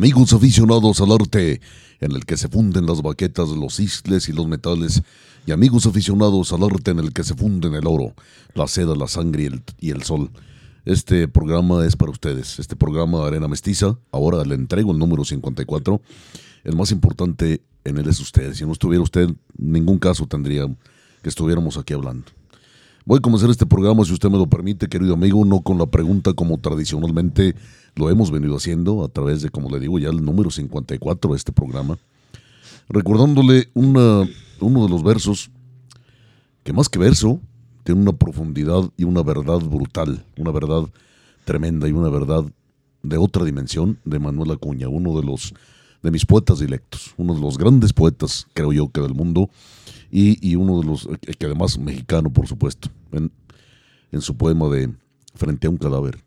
Amigos aficionados al arte, en el que se funden las baquetas, los isles y los metales, y amigos aficionados al arte en el que se funden el oro, la seda, la sangre y el, sol. Este programa es para ustedes, este programa Arena Mestiza, ahora le entrego el número 54. El más importante en él es usted. Si no estuviera usted, ningún caso tendría que estuviéramos aquí hablando. Voy a comenzar este programa, si usted me lo permite, querido amigo, no con la pregunta como tradicionalmente lo hemos venido haciendo a través de, como le digo, ya el número 54 de este programa, recordándole una, uno de los versos que más que verso, tiene una profundidad y una verdad brutal, una verdad tremenda y una verdad de otra dimensión de Manuel Acuña, uno de los de mis poetas dilectos, uno de los grandes poetas, creo yo, que del mundo, y, y uno de los, que además mexicano, por supuesto, en, en su poema de Frente a un cadáver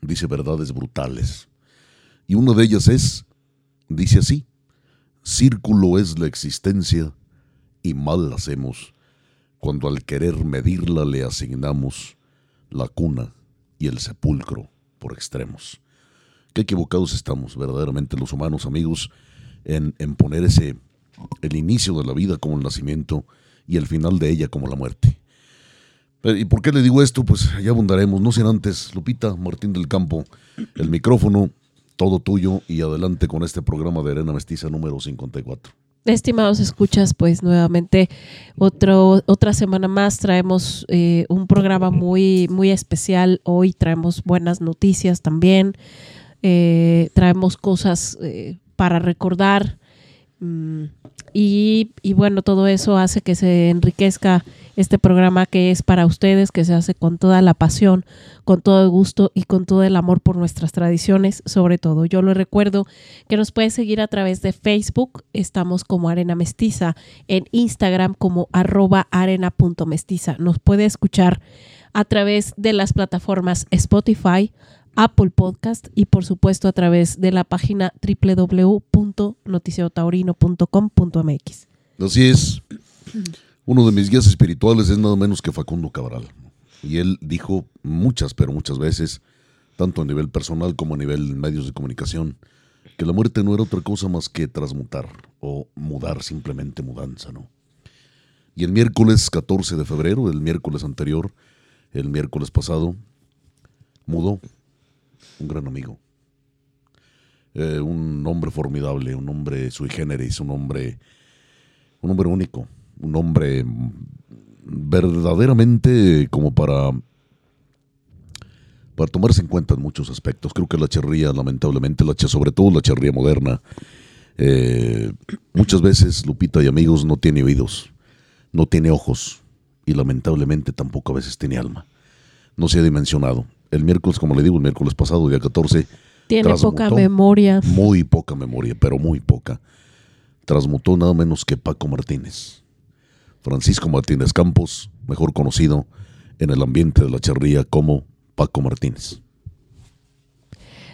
dice verdades brutales. Y una de ellas es, dice así, círculo es la existencia y mal la hacemos cuando al querer medirla le asignamos la cuna y el sepulcro por extremos. Qué equivocados estamos verdaderamente los humanos, amigos, en, en poner ese, el inicio de la vida como el nacimiento y el final de ella como la muerte. ¿Y por qué le digo esto? Pues ya abundaremos. No sin antes, Lupita Martín del Campo, el micrófono, todo tuyo y adelante con este programa de Arena Mestiza número 54. Estimados escuchas, pues nuevamente otro, otra semana más traemos eh, un programa muy, muy especial. Hoy traemos buenas noticias también. Eh, traemos cosas eh, para recordar. Mm, y, y bueno, todo eso hace que se enriquezca este programa que es para ustedes, que se hace con toda la pasión, con todo el gusto y con todo el amor por nuestras tradiciones, sobre todo. Yo lo recuerdo que nos puede seguir a través de Facebook, estamos como Arena Mestiza, en Instagram como arroba arena.mestiza. Nos puede escuchar a través de las plataformas Spotify, Apple Podcast y por supuesto a través de la página www.noticiotaurino.com.mx. Así es. Uno de mis guías espirituales es nada menos que Facundo Cabral. Y él dijo muchas, pero muchas veces, tanto a nivel personal como a nivel medios de comunicación, que la muerte no era otra cosa más que transmutar o mudar, simplemente mudanza, ¿no? Y el miércoles 14 de febrero, el miércoles anterior, el miércoles pasado, mudó un gran amigo. Eh, un hombre formidable, un hombre sui generis, un hombre, un hombre único un hombre verdaderamente como para para tomarse en cuenta en muchos aspectos. Creo que la charría, lamentablemente, la sobre todo la charría moderna, eh, muchas veces, Lupita y amigos, no tiene oídos, no tiene ojos y lamentablemente tampoco a veces tiene alma. No se ha dimensionado. El miércoles, como le digo, el miércoles pasado, día 14, tiene poca memoria. Muy poca memoria, pero muy poca. Transmutó nada menos que Paco Martínez. Francisco Martínez Campos, mejor conocido en el ambiente de la charría como Paco Martínez.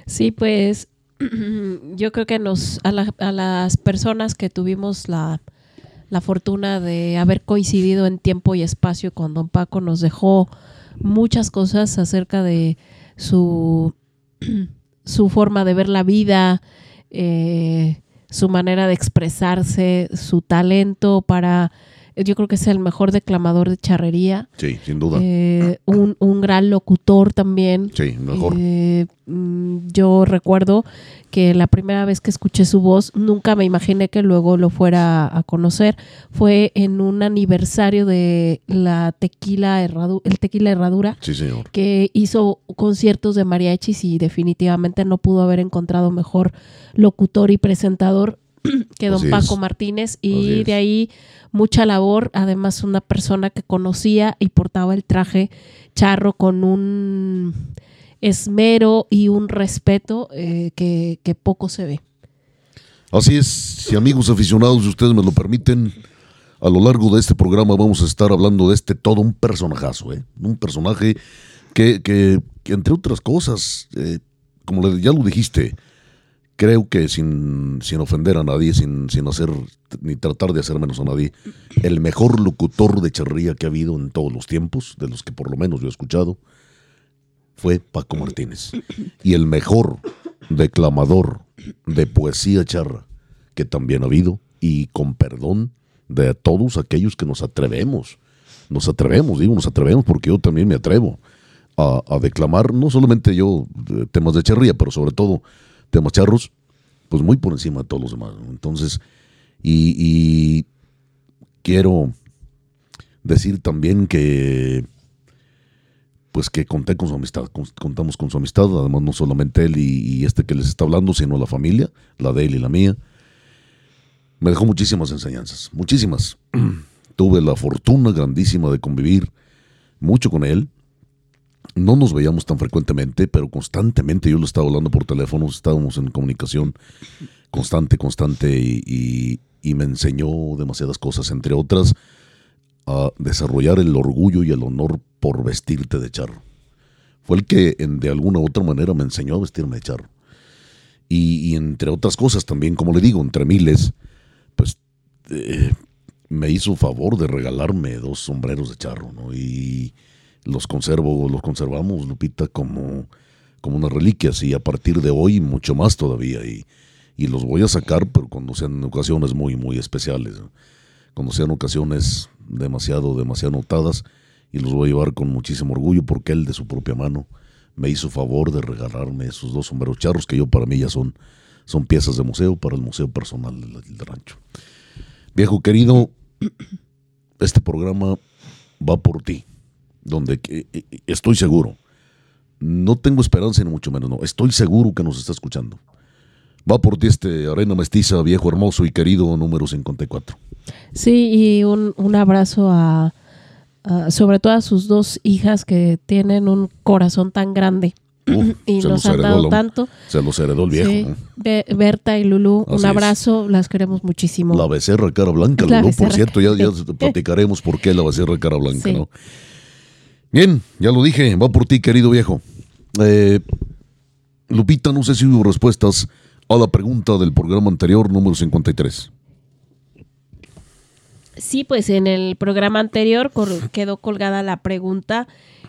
Sí, pues yo creo que nos a, las personas que tuvimos la, fortuna de haber coincidido en tiempo y espacio con don Paco nos dejó muchas cosas acerca de su, su forma de ver la vida, eh, su manera de expresarse, su talento para yo creo que es el mejor declamador de charrería. Sí, sin duda. Eh, un, un, gran locutor también. Sí, mejor. Eh, mm, yo recuerdo que la primera vez que escuché su voz, nunca me imaginé que luego lo fuera a conocer. Fue en un aniversario de la tequila herradura, el tequila herradura. Sí, señor. Que hizo conciertos de mariachis y definitivamente no pudo haber encontrado mejor locutor y presentador que don Así Paco es. Martínez y de ahí mucha labor, además una persona que conocía y portaba el traje charro con un esmero y un respeto eh, que, que poco se ve. Así es, si amigos aficionados, si ustedes me lo permiten, a lo largo de este programa vamos a estar hablando de este todo un personajazo, ¿eh? Un personaje que, que- que, entre otras cosas, eh, como ya lo dijiste, creo que sin, sin ofender a nadie, sin, sin hacer ni tratar de hacer menos a nadie, el mejor locutor de charría que ha habido en todos los tiempos, de los que por lo menos yo he escuchado, fue Paco Martínez. Y el mejor declamador de poesía charra que también ha habido, y con perdón de todos aquellos que nos atrevemos, nos atrevemos, digo, nos atrevemos porque yo también me atrevo a, a declamar, no solamente yo de temas de charría, pero sobre todo temas charros, pues muy por encima de todos los demás. Entonces, y, y quiero decir también que pues que conté con su amistad, con- contamos con su amistad, además no solamente él y este que les está hablando, sino la familia, la de él y la mía. Me dejó muchísimas enseñanzas, muchísimas. Tuve la fortuna grandísima de convivir mucho con él. No nos veíamos tan frecuentemente, pero constantemente yo le estaba hablando por teléfono, estábamos en comunicación constante, constante y, me enseñó demasiadas cosas, entre otras, a desarrollar el orgullo y el honor por vestirte de charro. Fue el que en- de alguna u otra manera me enseñó a vestirme de charro. Y, y entre otras cosas también, como le digo, entre miles, pues eh, me hizo favor de regalarme dos sombreros de charro, ¿no? Y los conservo, los conservamos, Lupita, como, como unas reliquias y a partir de hoy mucho más todavía. Y, y los voy a sacar, pero cuando sean ocasiones muy, muy especiales. Cuando sean ocasiones demasiado, demasiado notadas y los voy a llevar con muchísimo orgullo porque él de su propia mano me hizo favor de regalarme esos dos sombreros charros que yo para mí ya son, son piezas de museo para el museo personal del rancho. Viejo querido, este programa va por ti, donde eh, eh, estoy seguro, no tengo esperanza ni mucho menos, no, estoy seguro que nos está escuchando. Va por ti este Arena Mestiza, viejo hermoso y querido número 54. Sí, y un, un abrazo a, a- sobre todo a sus dos hijas que tienen un corazón tan grande Uf, y nos han dado tanto. Se los heredó el viejo. Sí. ¿no? Be- Berta y Así un es. abrazo, las queremos muchísimo. La becerra cara blanca, La Lulú, por cierto, ya, ya platicaremos por qué la becerra cara blanca, Sí. ¿no? Bien, ya lo dije, va por ti, querido viejo. Eh, Lupita, no sé si hubo respuestas a la pregunta del programa anterior, número 53. Sí, pues en el programa anterior quedó colgada la pregunta.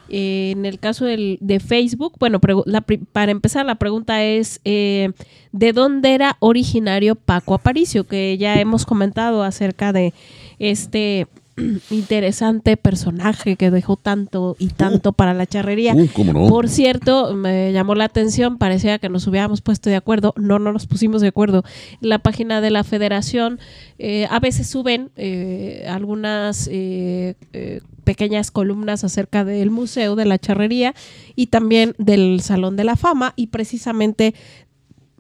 Eh, en el caso de Facebook, bueno, para empezar, la pregunta es: eh, ¿de dónde era originario Paco Aparicio? Que ya hemos comentado acerca de este interesante personaje que dejó tanto y tanto para la charrería. Uh, ¿cómo no? Por cierto, me llamó la atención, parecía que nos hubiéramos puesto de acuerdo, no, no nos pusimos de acuerdo. La página de la federación eh, a veces suben eh, algunas eh, pequeñas columnas acerca del museo de la charrería y también del Salón de la Fama y precisamente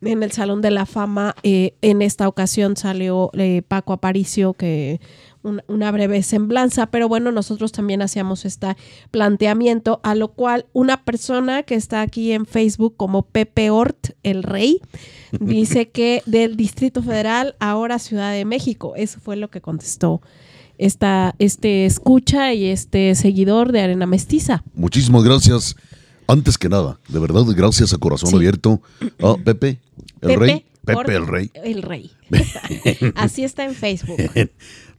en el Salón de la Fama eh, en esta ocasión salió eh, Paco Aparicio que un- una breve semblanza, pero bueno, nosotros también hacíamos este planteamiento, a lo cual una persona que está aquí en Facebook como Pepe Ort, el rey, dice que del Distrito Federal, ahora Ciudad de México. Eso fue lo que contestó esta, este escucha y este seguidor de Arena Mestiza. Muchísimas gracias. Antes que nada, de verdad, gracias a corazón Sí. abierto a Pepe, el Pepe rey. Pepe el rey. El rey. Así está en Facebook.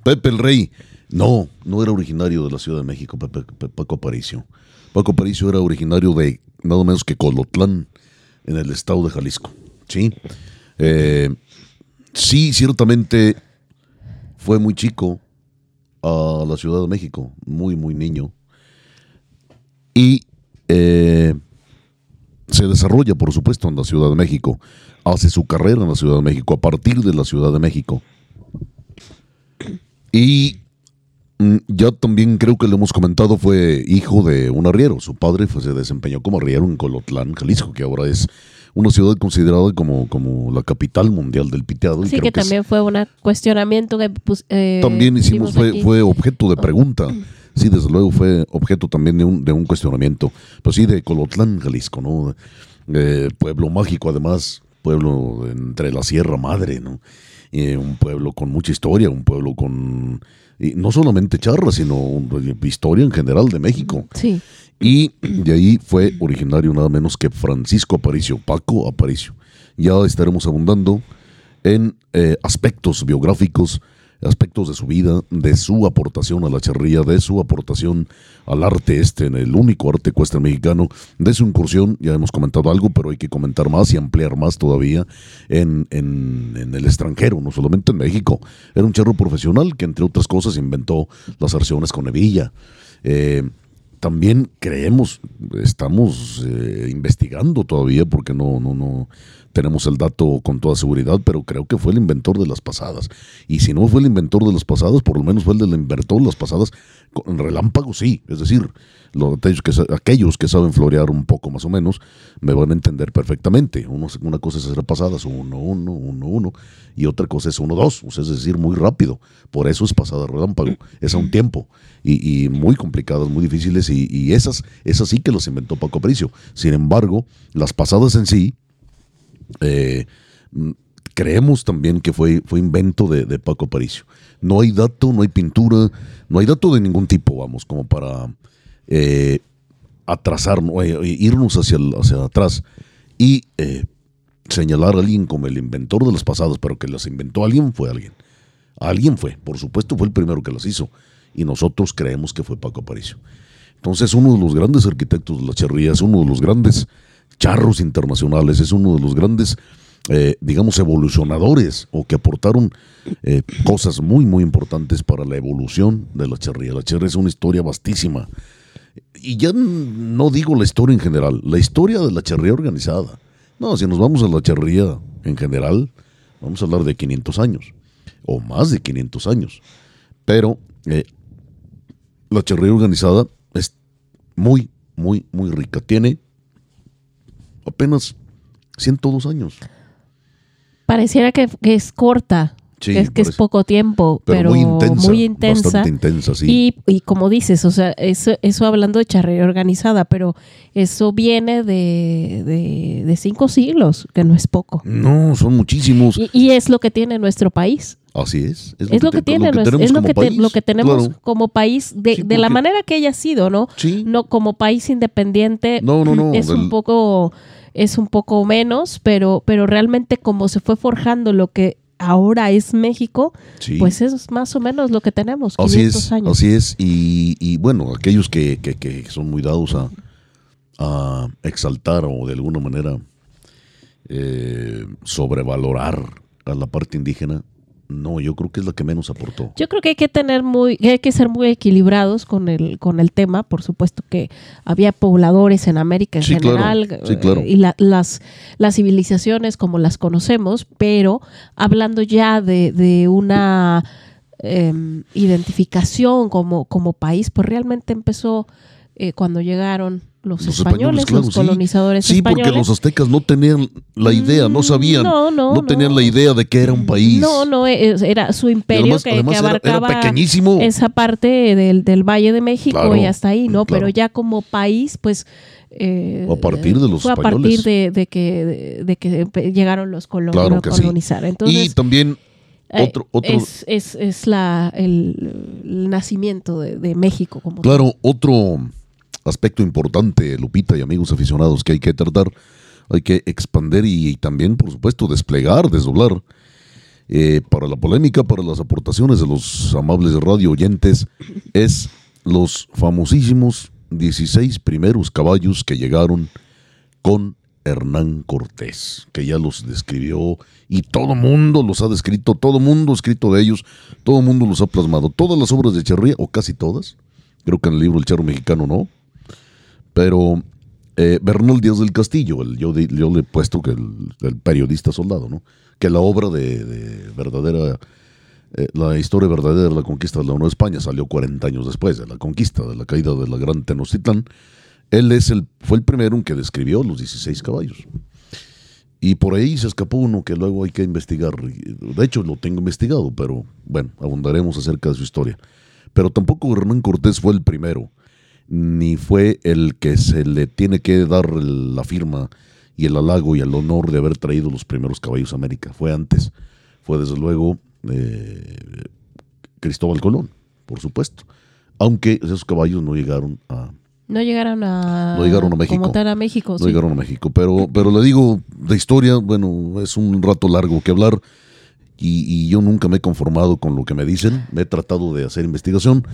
Pepe el Rey, No, no era originario de la Ciudad de México, Paco Aparicio. Paco Aparicio era originario de nada menos que Colotlán, en el estado de Jalisco. Sí, eh, sí, ciertamente fue muy chico a la Ciudad de México, muy, muy niño. Y eh, se desarrolla, por supuesto, en la Ciudad de México. Hace su carrera en la Ciudad de México, a partir de la Ciudad de México. Y mm, ya también creo que le hemos comentado, fue hijo de un arriero. Su padre se desempeñó como arriero en Colotlán, Jalisco, que ahora es una ciudad considerada como, como la capital mundial del piteado. Sí, que, también fue un cuestionamiento que pues, eh, también hicimos, fue, fue objeto de pregunta. Sí, desde luego fue objeto también de un, de un cuestionamiento. Pero sí, de Colotlán, Jalisco, ¿no? Eh, pueblo mágico, además, pueblo entre la Sierra Madre, ¿no? Un pueblo con mucha historia, un pueblo con no solamente charra, sino historia en general de México. Sí. Y de ahí fue originario nada menos que Francisco Aparicio, Paco Aparicio. Ya estaremos abundando en eh, aspectos biográficos aspectos de su vida, de su aportación a la charría, de su aportación al arte este, en el único arte ecuestre mexicano, de su incursión, ya hemos comentado algo, pero hay que comentar más y ampliar más todavía en, en, el extranjero, no solamente en México. Era un charro profesional que, entre otras cosas, inventó las arciones con hebilla. Eh, también creemos, estamos eh, investigando todavía porque no, no, no, tenemos el dato con toda seguridad, pero creo que fue el inventor de las pasadas. Y si no fue el inventor de las pasadas, por lo menos fue el del inventor de las pasadas relámpago, sí. Es decir, los, que, aquellos que saben florear un poco más o menos me van a entender perfectamente. una cosa es hacer pasadas, uno, uno, uno, uno, y otra cosa es uno, dos, es decir, muy rápido. Por eso es pasada relámpago, es a un tiempo. Y, muy complicadas, muy difíciles, y, esas, esas sí que las inventó Paco Aparicio. Sin embargo, las pasadas en sí, eh, creemos también que fue, fue invento de, Paco Aparicio. No hay dato, no hay pintura, no hay dato de ningún tipo, vamos, como para eh, atrasar, eh, irnos hacia, hacia atrás y señalar a alguien como el inventor de las pasadas, pero que las inventó alguien fue alguien. Alguien fue, por supuesto fue el primero que las hizo y nosotros creemos que fue Paco Aparicio. Entonces uno de los grandes arquitectos de la charría es uno de los grandes charros internacionales, es uno de los grandes, eh, digamos, evolucionadores o que aportaron eh, cosas muy, muy importantes para la evolución de la charría. La charría es una historia vastísima. Y ya no digo la historia en general, la historia de la charría organizada. No, si nos vamos a la charría en general, vamos a hablar de 500 años, o más de 500 años. Pero eh, la charría organizada es muy, muy, muy rica. Tiene apenas 102 años. Pareciera que, es corta, es, que es poco tiempo, pero, muy intensa. Muy intensa, intensa sí. y, como dices, o sea, eso, eso hablando de charrería organizada, pero eso viene de, de, cinco siglos, que no es poco. No, son muchísimos. Y, es lo que tiene nuestro país. Así es. Es lo, que, tiene, es lo que, lo que tenemos como país, de, de la manera que haya sido, ¿no? Sí. No como país independiente. No, no, no. Es un poco es un poco menos, pero, pero realmente como se fue forjando lo que ahora es México, pues es más o menos lo que tenemos. 500 así es, años. así es. Y, y bueno, aquellos que, que, que, son muy dados a, a, exaltar o de alguna manera eh, sobrevalorar a la parte indígena, no, yo creo que es la que menos aportó. Yo creo que hay que tener muy, hay que ser muy equilibrados con el, con el tema. Por supuesto que había pobladores en América en general eh, y las, las civilizaciones como las conocemos, pero hablando ya de, de una em, identificación como, como país, pues realmente empezó eh, cuando llegaron los, españoles, los colonizadores sí, españoles. Sí, porque los aztecas no tenían la idea, no mm, sabían, no, no, no tenían la idea de que era un país. No, no, era su imperio que, abarcaba pequeñísimo. esa parte del, del, Valle de México y hasta ahí, ¿no? Pero ya como país, pues... Eh, a partir de los fue a partir de, que, de, que llegaron los colonos a colonizar. Entonces, y también eh, otro, otro, es, es, es la, el, el nacimiento de, de México. Como claro, otro aspecto importante, Lupita y amigos aficionados, que hay que tratar, hay que expander y, también, por supuesto, desplegar, desdoblar. eh, para la polémica, para las aportaciones de los amables radio oyentes, es los famosísimos 16 primeros caballos que llegaron con Hernán Cortés, que ya los describió y todo mundo los ha descrito, todo mundo ha escrito de ellos, todo mundo los ha plasmado. Todas las obras de Echeverría, o casi todas, creo que en el libro El Charro Mexicano no, pero eh, Bernal Díaz del Castillo, el, yo, le he puesto que el, periodista soldado, ¿no? que la obra de, verdadera, eh, la historia verdadera de la conquista de la Nueva España salió 40 años después de la conquista, de la caída de la gran Tenochtitlán. Él es el, fue el primero en que describió los 16 caballos. Y por ahí se escapó uno que luego hay que investigar. De hecho, lo tengo investigado, pero bueno, abundaremos acerca de su historia. Pero tampoco Hernán Cortés fue el primero, ni fue el que se le tiene que dar la firma y el halago y el honor de haber traído los primeros caballos a América. Fue antes. Fue desde luego eh, Cristóbal Colón, por supuesto. Aunque esos caballos no llegaron a, no llegaron a, no llegaron a México. Como a México. No llegaron a México. Pero, pero le digo, de historia, bueno, es un rato largo que hablar. Y, y, yo nunca me he conformado con lo que me dicen. Me he tratado de hacer investigación.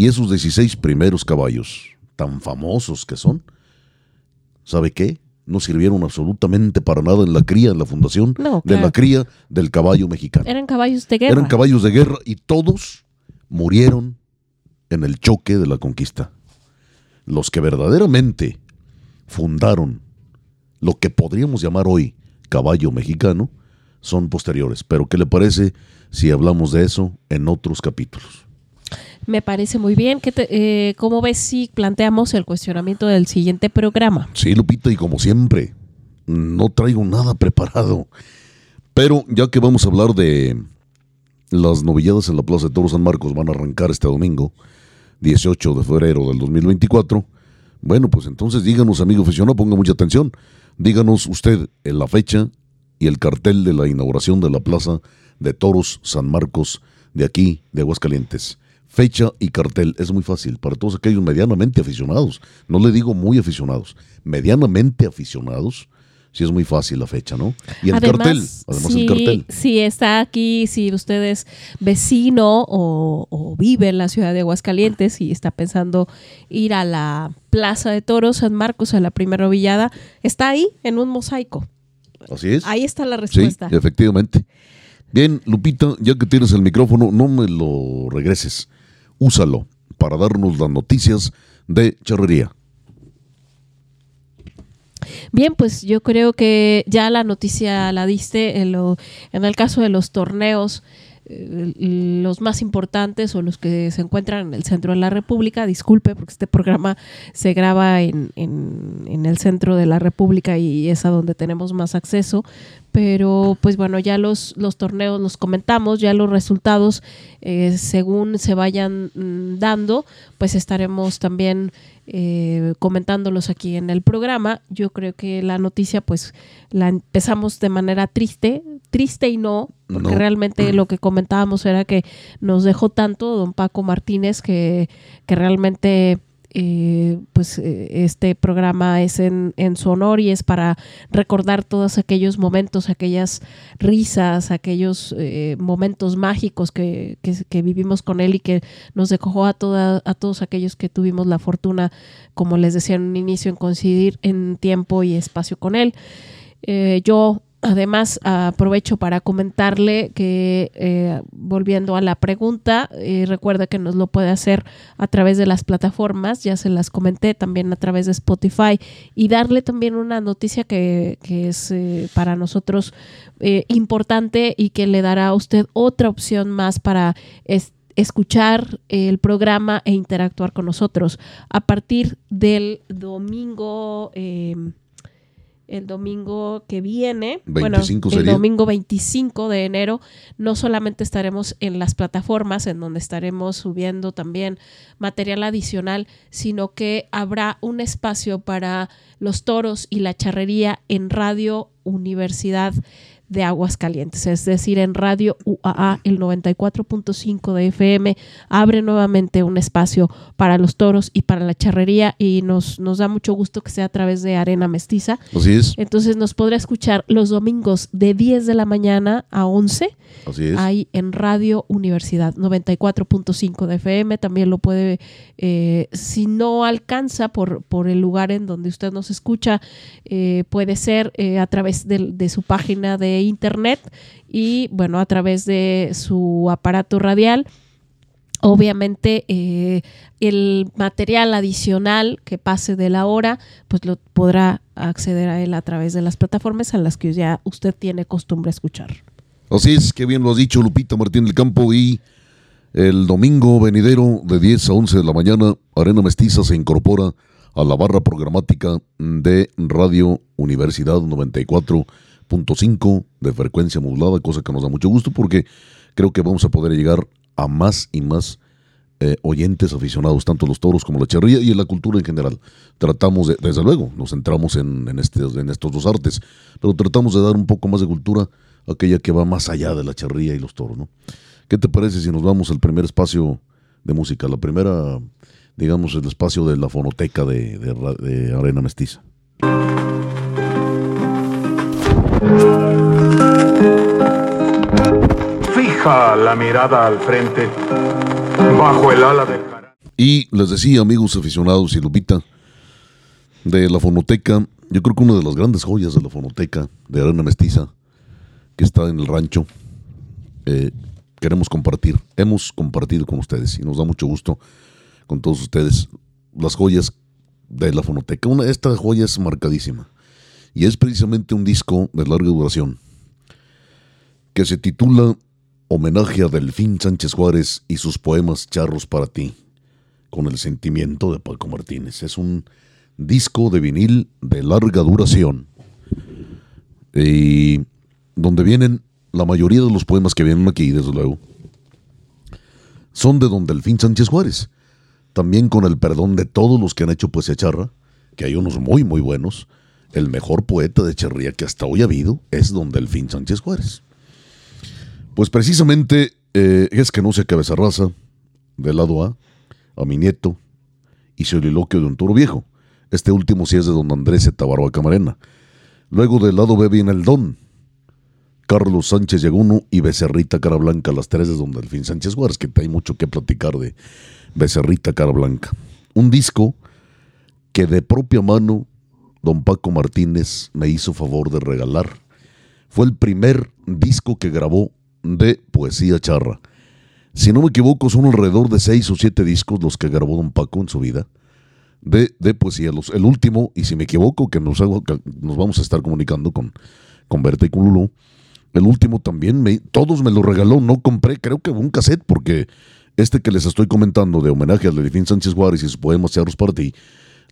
Y esos 16 primeros caballos, tan famosos que son, ¿sabe qué? No sirvieron absolutamente para nada en la cría, en la fundación de la cría del caballo mexicano. Eran caballos de guerra. Eran caballos de guerra y todos murieron en el choque de la conquista los que verdaderamente fundaron lo que podríamos llamar hoy caballo mexicano son posteriores. Pero ¿qué le parece si hablamos de eso en otros capítulos? Me parece muy bien. ¿Qué eh, ¿Cómo ves si planteamos el cuestionamiento del siguiente programa? Sí, Lupita, y como siempre, no traigo nada preparado. Pero ya que vamos a hablar de las novilladas en la Plaza de Toros San Marcos, van a arrancar este domingo. 18 de febrero del 2024. Bueno, pues entonces díganos, amigo aficionado, ponga mucha atención. Díganos usted en la fecha y el cartel de la inauguración de la Plaza de Toros San Marcos de aquí, de Aguascalientes. Fecha y cartel es muy fácil para todos aquellos medianamente aficionados. No le digo muy aficionados, medianamente aficionados sí es muy fácil la fecha, ¿no? Y el cartel, además el cartel. Si está aquí, si usted es vecino o, vive en la ciudad de Aguascalientes y está pensando ir a la Plaza de Toros San Marcos, a la primera villada, está ahí en un mosaico. Así es. Ahí está la respuesta. Sí, efectivamente. Bien, Lupita, ya que tienes el micrófono, no me lo regreses. Úsalo para darnos las noticias de charrería. Bien, pues yo creo que ya la noticia la diste en, lo, en el caso de los torneos los más importantes o los que se encuentran en el centro de la República. Disculpe, porque este programa se graba en, en, el centro de la República y es a donde tenemos más acceso. Pero pues bueno, ya los, los torneos los comentamos, ya los resultados eh, según se vayan mm, dando, pues estaremos también eh, comentándolos aquí en el programa. Yo creo que la noticia pues la empezamos de manera triste, triste y no, porque realmente lo que comentábamos era que nos dejó tanto don Paco Martínez que, que realmente eh, pues eh, este programa es en, en, su honor y es para recordar todos aquellos momentos, aquellas risas, aquellos eh, momentos mágicos que, que, vivimos con él y que nos dejó a, toda, a todos aquellos que tuvimos la fortuna, como les decía en un inicio, en coincidir en tiempo y espacio con él. yo Además, aprovecho para comentarle que, eh, volviendo a la pregunta, eh, recuerda que nos lo puede hacer a través de las plataformas, ya se las comenté, también a través de Spotify, y darle también una noticia que, es eh, para nosotros importante y que le dará a usted otra opción más para escuchar el programa e interactuar con nosotros. A partir del domingo el domingo que viene, bueno, el domingo 25 de enero, no solamente estaremos en las plataformas en donde estaremos subiendo también material adicional, sino que habrá un espacio para los toros y la charrería en Radio Universidad de Aguascalientes, es decir, en Radio UAA, el 94.5 de FM, abre nuevamente un espacio para los toros y para la charrería y nos, nos da mucho gusto que sea a través de Arena Mestiza. Así es. Entonces nos podrá escuchar los domingos de 10 de la mañana a 11. Así es. Ahí en Radio Universidad 94.5 de FM. También lo puede, eh, si no alcanza por, por el lugar en donde usted nos escucha, eh, puede ser eh, a través de, de su página de internet y bueno, a través de su aparato radial. Obviamente eh, el material adicional que pase de la hora, pues lo podrá acceder a él a través de las plataformas a las que ya usted tiene costumbre escuchar. Así es, que bien lo has dicho Lupita Martín del Campo y el domingo venidero de 10 a 11 de la mañana, Arena Mestiza se incorpora a la barra programática de Radio Universidad 94.5 de frecuencia modulada, cosa que nos da mucho gusto porque creo que vamos a poder llegar a más y más eh, oyentes aficionados, tanto los toros como la charría y en la cultura en general. Tratamos, de, desde luego, nos centramos en, en, este, en estos dos artes, pero tratamos de dar un poco más de cultura, aquella que va más allá de la charría y los toros. ¿Qué te parece si nos vamos al primer espacio de música, la primera, digamos, el espacio de la fonoteca de, de, de Arena Mestiza? Fija la mirada al frente, bajo el ala del Y les decía, amigos aficionados y Lupita, de la fonoteca, yo creo que una de las grandes joyas de la fonoteca de Arena Mestiza, que está en el rancho, eh, queremos compartir, hemos compartido con ustedes y nos da mucho gusto con todos ustedes las joyas de la fonoteca. Una, esta joya es marcadísima y es precisamente un disco de larga duración que se titula Homenaje a Delfín Sánchez Juárez y sus poemas Charros para ti, con el sentimiento de Paco Martínez. Es un disco de vinil de larga duración y donde vienen la mayoría de los poemas que vienen aquí, desde luego, son de don Delfín Sánchez Juárez. También con el perdón de todos los que han hecho poesía charra, que hay unos muy, muy buenos. El mejor poeta de charría que hasta hoy ha habido es don Delfín Sánchez Juárez. Pues precisamente eh, es que no se cabeza raza, del lado A, a mi nieto, y soliloquio de un toro viejo. Este último sí es de don Andrés Tabarba Camarena. Luego del lado B viene el Don, Carlos Sánchez Yaguno y Becerrita Cara Blanca, las tres de don Delfín Sánchez Juárez, que hay mucho que platicar de Becerrita Cara Blanca. Un disco que de propia mano don Paco Martínez me hizo favor de regalar. Fue el primer disco que grabó de poesía charra. Si no me equivoco, son alrededor de seis o siete discos los que grabó don Paco en su vida de, de poesía. Los, el último, y si me equivoco, que nos, hago, que nos vamos a estar comunicando con, con Berta y con el último también, me, todos me lo regaló, no compré, creo que un cassette, porque este que les estoy comentando de homenaje a Delfín Sánchez Juárez y sus poemas Charros para ti,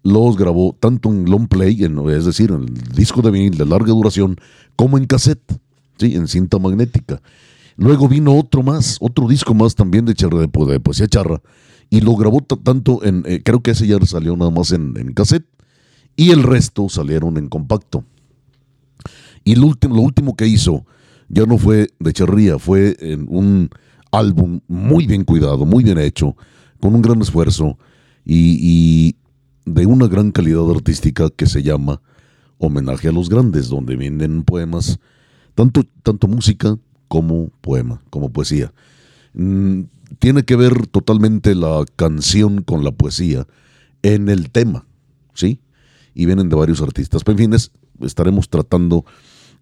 los grabó tanto en long play, en, es decir, en el disco de vinil de larga duración, como en cassette, ¿sí? en cinta magnética. Luego vino otro más, otro disco más también de, charra, de, de poesía charra, y lo grabó tanto en, eh, creo que ese ya salió nada más en, en, cassette, y el resto salieron en compacto. Y lo último, lo último que hizo ya no fue de charría, fue en un álbum muy bien cuidado, muy bien hecho, con un gran esfuerzo y, y de una gran calidad artística que se llama Homenaje a los Grandes, donde vienen poemas, tanto, tanto música como poema, como poesía. Mm, tiene que ver totalmente la canción con la poesía en el tema, ¿sí? Y vienen de varios artistas. Pero en fin, es, estaremos tratando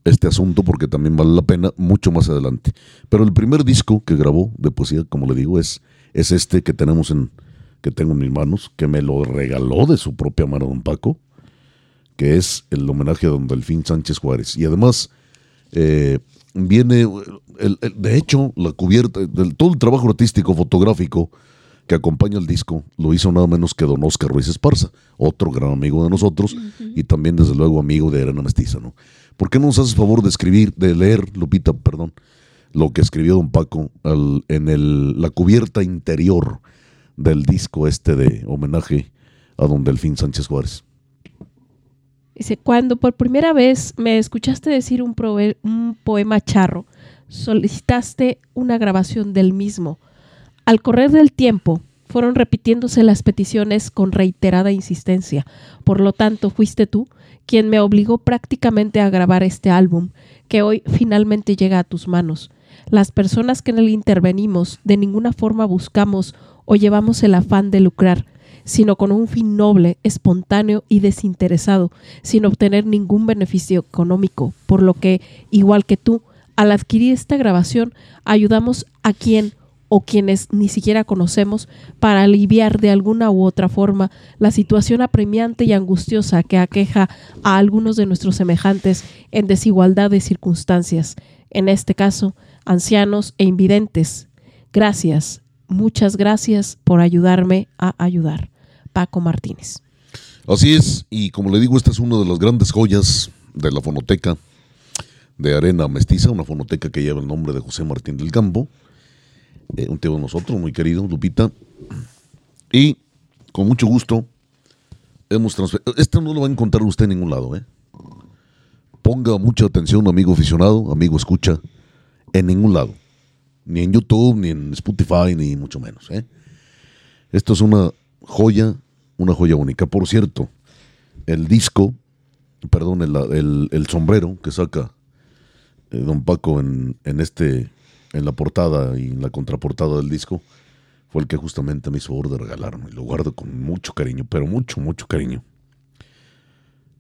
este asunto porque también vale la pena mucho más adelante. Pero el primer disco que grabó de poesía, como le digo, es, es este que tenemos en, que tengo en mis manos, que me lo regaló de su propia mano don Paco, que es el homenaje a don Delfín Sánchez Juárez. Y además, eh, viene, el, el, de hecho, la cubierta, del, todo el trabajo artístico fotográfico que acompaña el disco lo hizo nada menos que don Oscar Ruiz Esparza, otro gran amigo de nosotros y también desde luego amigo de Arena Mestiza, ¿no? ¿Por qué no nos haces favor de escribir, de leer, Lupita, perdón, lo que escribió don Paco al, en el, la cubierta interior del disco este de homenaje a don Delfín Sánchez Juárez? Dice, cuando por primera vez me escuchaste decir un, un poema charro, solicitaste una grabación del mismo. Al correr del tiempo, fueron repitiéndose las peticiones con reiterada insistencia. Por lo tanto, fuiste tú quien me obligó prácticamente a grabar este álbum, que hoy finalmente llega a tus manos. Las personas que en él intervenimos de ninguna forma buscamos o llevamos el afán de lucrar, sino con un fin noble, espontáneo y desinteresado, sin obtener ningún beneficio económico, por lo que, igual que tú, al adquirir esta grabación, ayudamos a quien o quienes ni siquiera conocemos para aliviar de alguna u otra forma la situación apremiante y angustiosa que aqueja a algunos de nuestros semejantes en desigualdad de circunstancias, en este caso, ancianos e invidentes. Gracias, muchas gracias por ayudarme a ayudar. Paco Martínez. Así es, y como le digo, esta es una de las grandes joyas de la fonoteca de Arena Mestiza, una fonoteca que lleva el nombre de José Martín del Campo, eh, un tío de nosotros, muy querido, Lupita, y con mucho gusto hemos transferido. Este no lo va a encontrar usted en ningún lado, ¿eh? Ponga mucha atención, amigo aficionado, amigo escucha, en ningún lado, ni en YouTube, ni en Spotify, ni mucho menos, ¿eh? Esto es una joya, una joya única. Por cierto, el disco, perdón, el, sombrero que saca eh, don Paco en, en este, en la portada y en la contraportada del disco, fue el que justamente me hizo favor de regalarme. Lo guardo con mucho cariño, pero mucho, mucho cariño.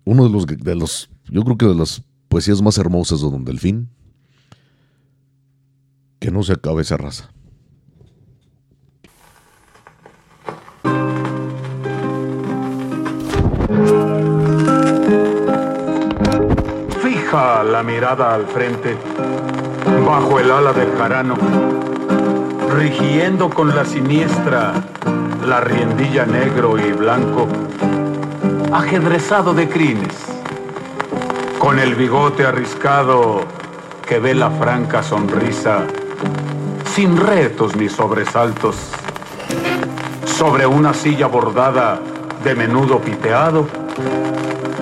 Uno de los, de los, yo creo que de las poesías más hermosas de Don Delfín, que no se acabe esa raza. Fija la mirada al frente, bajo el ala del jarano, rigiendo con la siniestra la riendilla negro y blanco, ajedrezado de crines, con el bigote arriscado que ve la franca sonrisa, sin retos ni sobresaltos, sobre una silla bordada de menudo piteado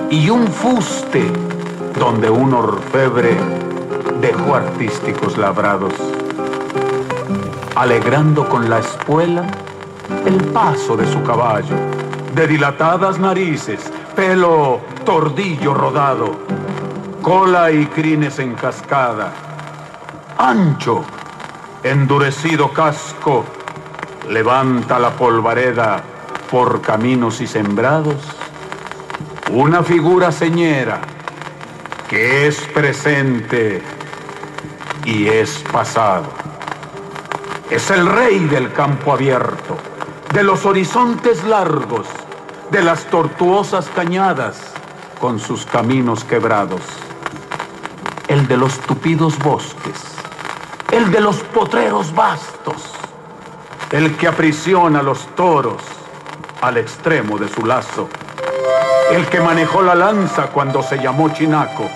y un fuste donde un orfebre dejó artísticos labrados, alegrando con la espuela el paso de su caballo, de dilatadas narices, pelo tordillo rodado, cola y crines en cascada, ancho, endurecido casco, levanta la polvareda por caminos y sembrados, una figura señera que es presente y es pasado. Es el rey del campo abierto, de los horizontes largos, de las tortuosas cañadas con sus caminos quebrados. El de los tupidos bosques, el de los potreros vastos, el que aprisiona los toros al extremo de su lazo. El que manejó la lanza cuando se llamó Chinaco,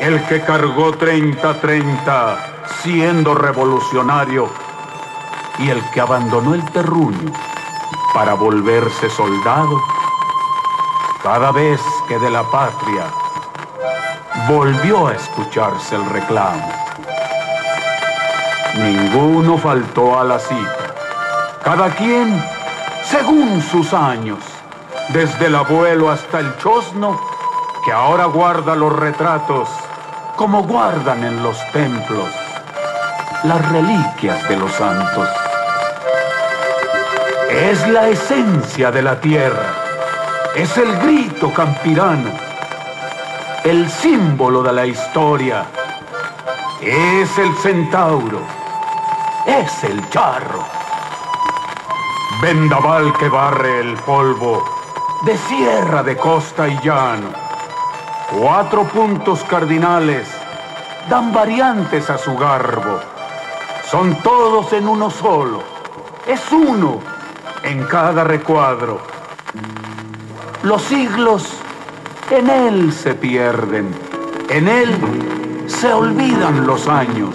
el que cargó 30-30 siendo revolucionario. Y el que abandonó el terruño para volverse soldado. Cada vez que de la patria volvió a escucharse el reclamo. Ninguno faltó a la cita, cada quien según sus años. Desde el abuelo hasta el chosno, que ahora guarda los retratos como guardan en los templos las reliquias de los santos. Es la esencia de la tierra, es el grito campirano, el símbolo de la historia, es el centauro, es el charro. Vendaval que barre el polvo de sierra, de costa y llano. Cuatro puntos cardinales dan variantes a su garbo. Son todos en uno solo. Es uno en cada recuadro. Los siglos en él se pierden. En él se olvidan los años.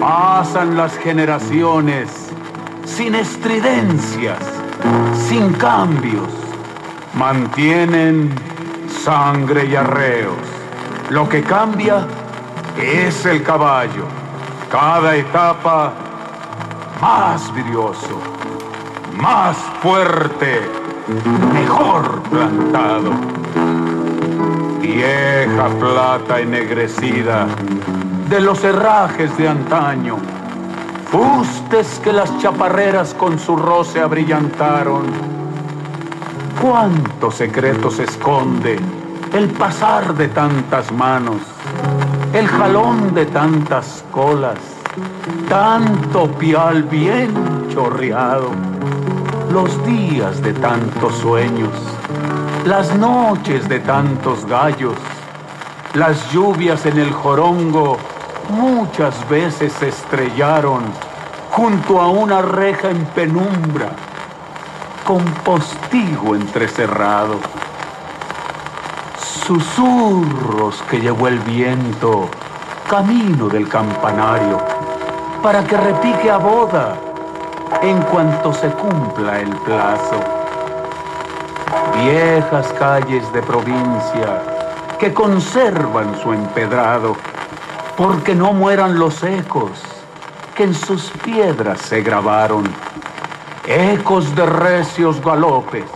Pasan las generaciones sin estridencias, sin cambios mantienen sangre y arreos. Lo que cambia es el caballo. Cada etapa más vidrioso, más fuerte, mejor plantado. Vieja plata ennegrecida de los herrajes de antaño. Fustes que las chaparreras con su roce abrillantaron. Cuántos secretos esconde el pasar de tantas manos, el jalón de tantas colas, tanto pial bien chorreado, los días de tantos sueños, las noches de tantos gallos, las lluvias en el jorongo muchas veces se estrellaron junto a una reja en penumbra, con postigo entrecerrado. Susurros que llevó el viento camino del campanario para que repique a boda en cuanto se cumpla el plazo. Viejas calles de provincia que conservan su empedrado porque no mueran los ecos que en sus piedras se grabaron. Ecos de recios galopes,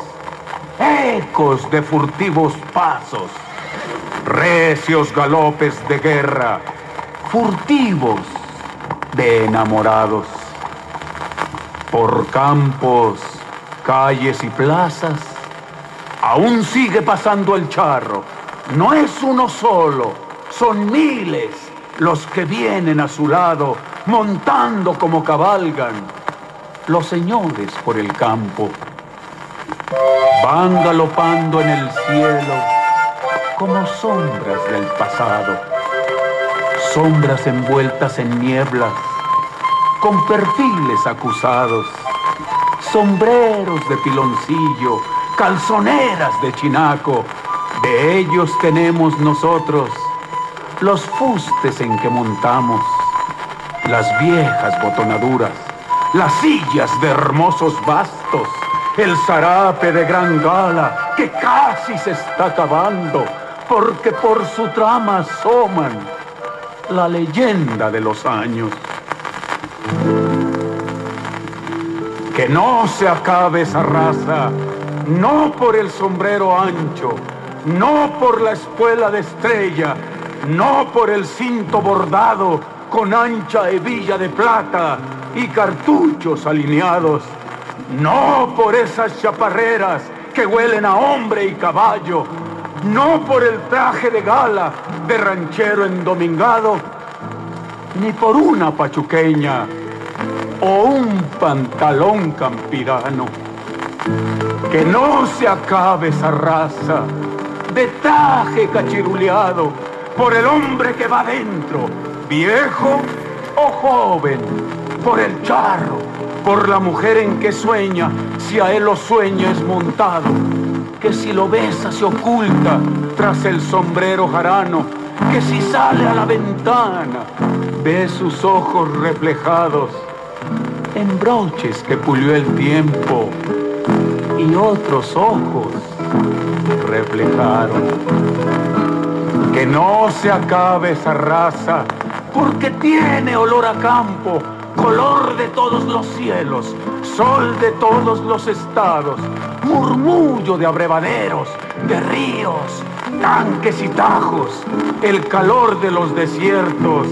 ecos de furtivos pasos, recios galopes de guerra, furtivos de enamorados. Por campos, calles y plazas, aún sigue pasando el charro. No es uno solo, son miles los que vienen a su lado, montando como cabalgan. Los señores por el campo van galopando en el cielo como sombras del pasado, sombras envueltas en nieblas, con perfiles acusados, sombreros de piloncillo, calzoneras de chinaco, de ellos tenemos nosotros los fustes en que montamos, las viejas botonaduras, las sillas de hermosos bastos, el zarape de gran gala que casi se está acabando, porque por su trama asoman la leyenda de los años. Que no se acabe esa raza, no por el sombrero ancho, no por la espuela de estrella, no por el cinto bordado con ancha hebilla de plata y cartuchos alineados, no por esas chaparreras que huelen a hombre y caballo, no por el traje de gala de ranchero endomingado, ni por una pachuqueña o un pantalón campirano. Que no se acabe esa raza de traje cachiruleado por el hombre que va dentro, viejo o joven, por el charro, por la mujer en que sueña, si a él lo sueña es montado, que si lo besa se oculta tras el sombrero jarano, que si sale a la ventana ve sus ojos reflejados en broches que pulió el tiempo y otros ojos reflejaron. Que no se acabe esa raza, porque tiene olor a campo, color de todos los cielos, sol de todos los estados, murmullo de abrevaderos, de ríos, tanques y tajos, el calor de los desiertos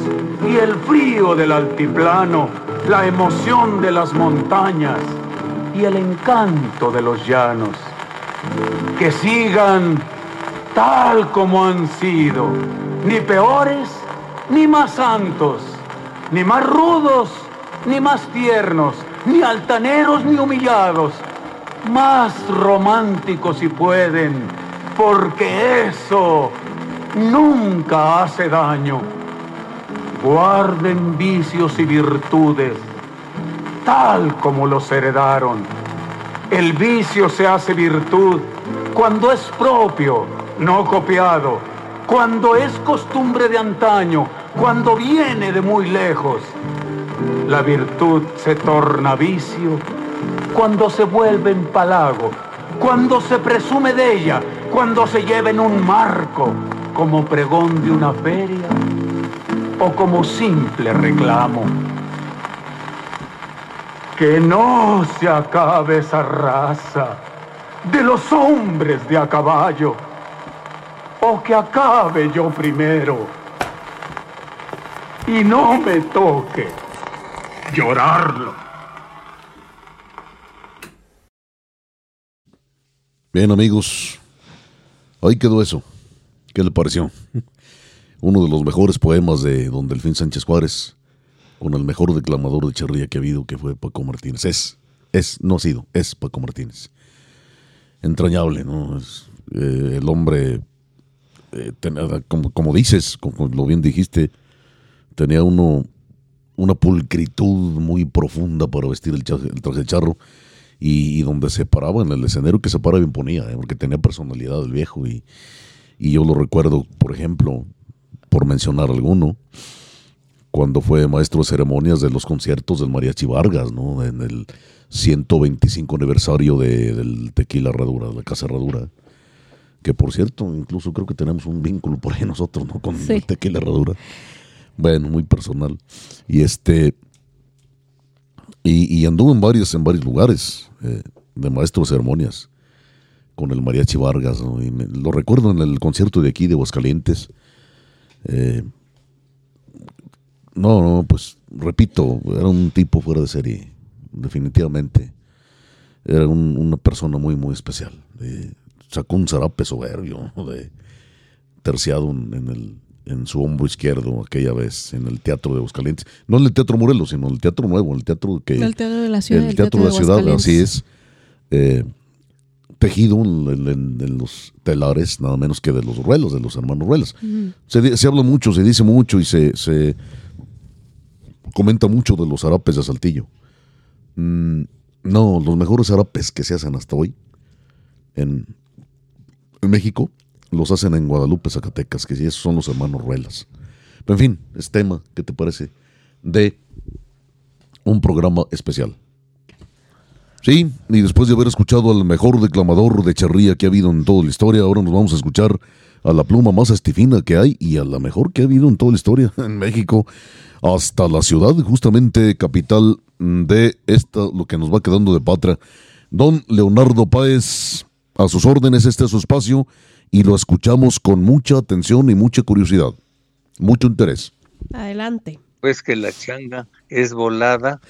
y el frío del altiplano, la emoción de las montañas y el encanto de los llanos. Que sigan tal como han sido, ni peores ni más santos, ni más rudos ni más tiernos, ni altaneros ni humillados, más románticos si pueden, porque eso nunca hace daño. Guarden vicios y virtudes, tal como los heredaron. El vicio se hace virtud cuando es propio no copiado, cuando es costumbre de antaño, cuando viene de muy lejos. La virtud se torna vicio cuando se vuelve empalago, cuando se presume de ella, cuando se lleva en un marco como pregón de una feria o como simple reclamo. Que no se acabe esa raza de los hombres de a caballo, o que acabe yo primero y no me toque llorarlo. Bien, amigos, ahí quedó eso. ¿Qué le pareció? Uno de los mejores poemas de don Delfín Sánchez Juárez, con el mejor declamador de charría que ha habido, que fue Paco Martínez. Es, es, no ha sido, es Paco Martínez. Entrañable, ¿no? Es, eh, el hombre, eh, como, como, dices, como lo bien dijiste, tenía uno una pulcritud muy profunda para vestir el, traje, el traje charro y, donde se paraba en el escenario que se paraba bien ponía, ¿eh? porque tenía personalidad el viejo y, y, yo lo recuerdo, por ejemplo, por mencionar alguno, cuando fue maestro de ceremonias de los conciertos del Mariachi Vargas, ¿no? En el 125 aniversario de, del Tequila Herradura, de la Casa Herradura. Que por cierto, incluso creo que tenemos un vínculo por ahí nosotros, ¿no? Con el Tequila Herradura. Bueno, muy personal. Y este. Y, y anduvo en varios, en varios lugares eh, de maestro de ceremonias con el Mariachi Vargas. Y lo recuerdo en el concierto de aquí de Aguascalientes. Eh, no, no, pues repito, era un tipo fuera de serie, definitivamente. Era una persona muy, muy especial. sacó un zarape soberbio, de terciado en el en su hombro izquierdo aquella vez en el Teatro de Aguascalientes. No en el Teatro Morelos, sino en el Teatro Nuevo, el Teatro que... El Teatro de la Ciudad. El Teatro, de la Ciudad, así es. Eh, tejido en, los telares, nada menos que de los Ruelos, de los hermanos Ruelos. se, habla mucho, se dice mucho y se, se comenta mucho de los harapes de Saltillo. Mm, no, los mejores harapes que se hacen hasta hoy en, en México los hacen en Guadalupe, Zacatecas, que esos son los hermanos Ruelas. Pero en fin, es tema, ¿qué te parece? De un programa especial. Sí, y después de haber escuchado al mejor declamador de charría que ha habido en toda la historia, ahora nos vamos a escuchar a la pluma más estifina que hay y a la mejor que ha habido en toda la historia en México, hasta la ciudad, justamente capital de esta, lo que nos va quedando de patria. Don Leonardo Páez, a sus órdenes, este es su espacio y lo escuchamos con mucha atención y mucha curiosidad, mucho interés. Adelante. Pues que la changa es volada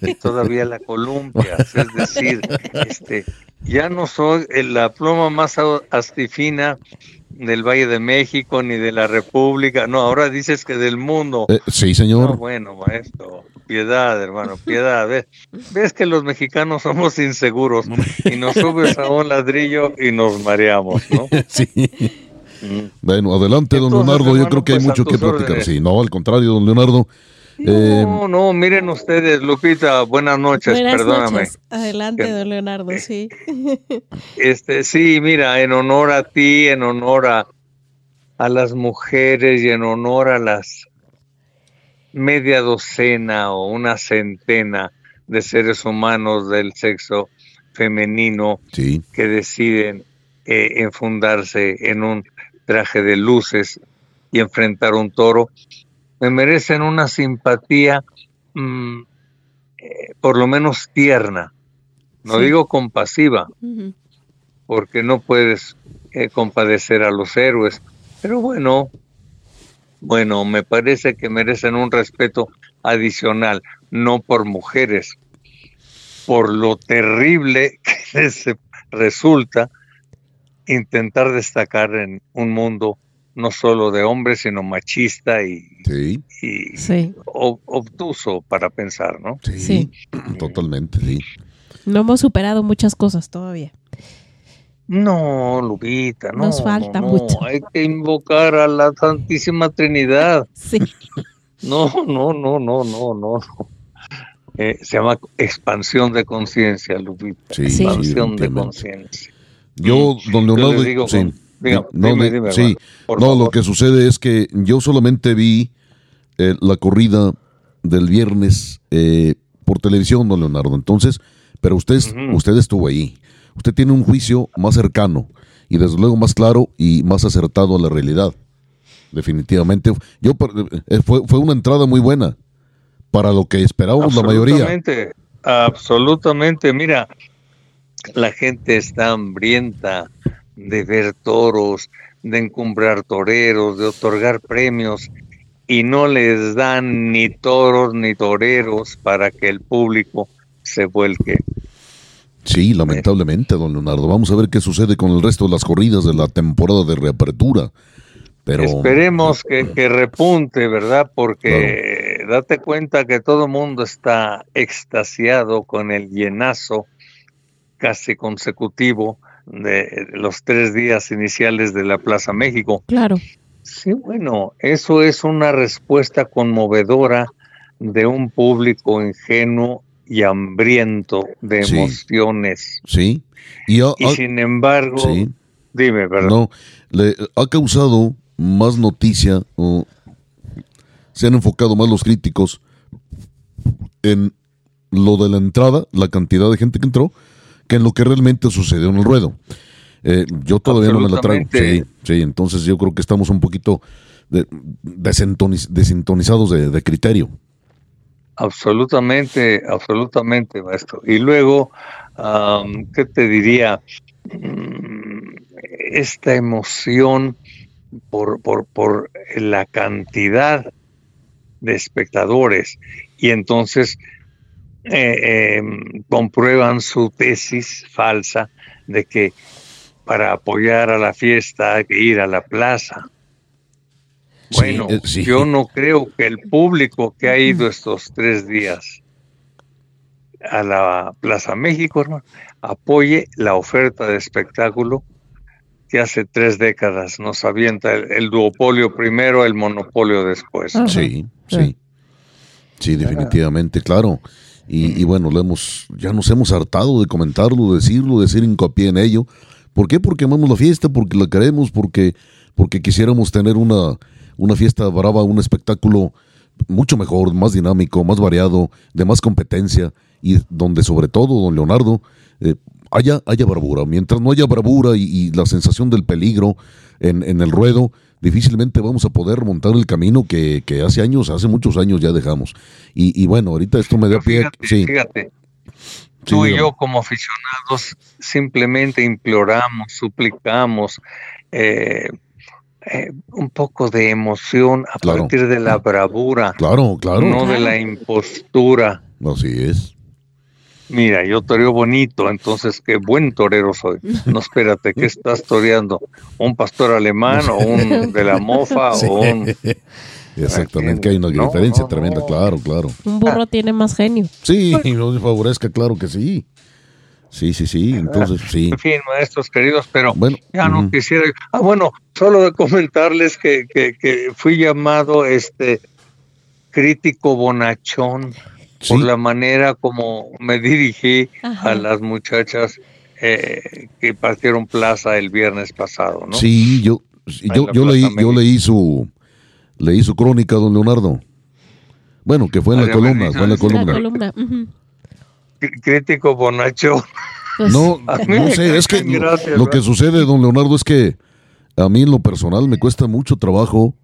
y todavía la columpia, es decir, este, ya no soy la pluma más astifina del Valle de México ni de la República, no, ahora dices que del mundo. Eh, sí, señor. bueno, maestro, piedad, hermano, piedad. ¿Ves? ¿Ves que los mexicanos somos inseguros y nos subes a un ladrillo y nos mareamos, ¿no? sí. Mm. Bueno, adelante, don Leonardo. Yo creo que hay pues, mucho que platicar. Sí, no, al contrario, don Leonardo. No, eh, no, miren ustedes, Lupita, buenas noches, perdóname. Adelante, don Leonardo, sí. Este, sí, mira, en honor a ti, en honor a, a las mujeres y en honor a las media docena o una centena de seres humanos del sexo femenino que deciden eh, enfundarse en un traje de luces y enfrentar un toro, me merecen una simpatía mm, eh, por lo menos tierna, no digo compasiva, porque no puedes eh, compadecer a los héroes, pero bueno, bueno, me parece que merecen un respeto adicional, no por mujeres, por lo terrible que les resulta intentar destacar en un mundo no solo de hombres, sino machista y, obtuso para pensar, ¿no? Sí, totalmente, sí. No hemos superado muchas cosas todavía. No, Lupita, no. Nos falta mucho. Hay que invocar a la Santísima Trinidad. Sí. No, no, no, no, no, no. Eh, se llama expansión de conciencia, Lupita. Sí, expansión de conciencia. Yo, don Leonardo, digo, sí, no, sí, no lo que sucede es que yo solamente vi eh, la corrida del viernes eh, por televisión, don Leonardo. Entonces, pero usted, usted estuvo ahí. usted tiene un juicio más cercano y desde luego más claro y más acertado a la realidad. Definitivamente. Yo eh, fue, fue una entrada muy buena para lo que esperábamos la mayoría. Absolutamente, absolutamente. Mira, la gente está hambrienta de ver toros, de encumbrar toreros, de otorgar premios y no les dan ni toros ni toreros para que el público se vuelque. Sí, lamentablemente, don Leonardo. Vamos a ver qué sucede con el resto de las corridas de la temporada de reapertura. Pero, Esperemos que, repunte, ¿verdad? Porque date cuenta que todo el mundo está extasiado con el llenazo casi consecutivo de los tres días iniciales de la Plaza México. Claro. Sí, bueno, eso es una respuesta conmovedora de un público ingenuo y hambriento de emociones. Sí. Y, sin embargo, dime, ¿verdad? No, le ha causado más noticia o se han enfocado más los críticos en lo de la entrada, la cantidad de gente que entró, que en lo que realmente sucedió en el ruedo. Eh, yo todavía no me la traigo. Sí, sí, entonces yo creo que estamos un poquito desintonizados de, criterio. Absolutamente, absolutamente, maestro. Y luego, ¿qué te diría? Mm, esta emoción por, por, por la cantidad de espectadores y entonces eh, em, comprueban su tesis falsa de que para apoyar a la fiesta hay que ir a la plaza. Bueno, eh, yo no creo que el público que ha ido estos tres días a la Plaza México, hermano, apoye la oferta de espectáculo que hace tres décadas nos avienta el, duopolio primero, el monopolio después. Sí, sí. Sí, definitivamente, claro. Y, y, bueno, lo hemos, ya nos hemos hartado de comentarlo, decirlo, decir hincapié en ello. ¿Por qué? Porque amamos la fiesta, porque la queremos, porque, porque quisiéramos tener una, una fiesta brava, un espectáculo mucho mejor, más dinámico, más variado, de más competencia y donde sobre todo, don Leonardo, eh, haya, haya bravura. Mientras no haya bravura y, la sensación del peligro en, en, el ruedo, difícilmente vamos a poder montar el camino que, que hace años, hace muchos años ya dejamos. Y, y bueno, ahorita esto me da pie. sí. fíjate, Tú y yo como aficionados simplemente imploramos, suplicamos eh, eh, un poco de emoción a partir de la bravura. Claro, claro. No de la impostura. Así es. Mira, yo toreo bonito, entonces qué buen torero soy. No espérate, ¿qué estás toreando? ¿Un pastor alemán o un de la mofa o un Exactamente, que hay una diferencia tremenda, claro, claro. Un burro tiene más genio. Sí, no favorezca, claro que sí. Sí, sí, sí, entonces sí. En fin, maestros queridos, pero bueno, ya no quisiera. Ah, bueno, solo de comentarles que, que, fui llamado este crítico bonachón por la manera como me dirigí a las muchachas eh, que partieron plaza el viernes pasado, ¿no? Sí, yo, yo, yo leí, yo leí su, leí su crónica, don Leonardo. Bueno, que fue en la columna, fue en la columna. Crítico Bonacho. Pues, no, no sé, es que lo, que sucede, don Leonardo, es que a mí en lo personal me cuesta mucho trabajo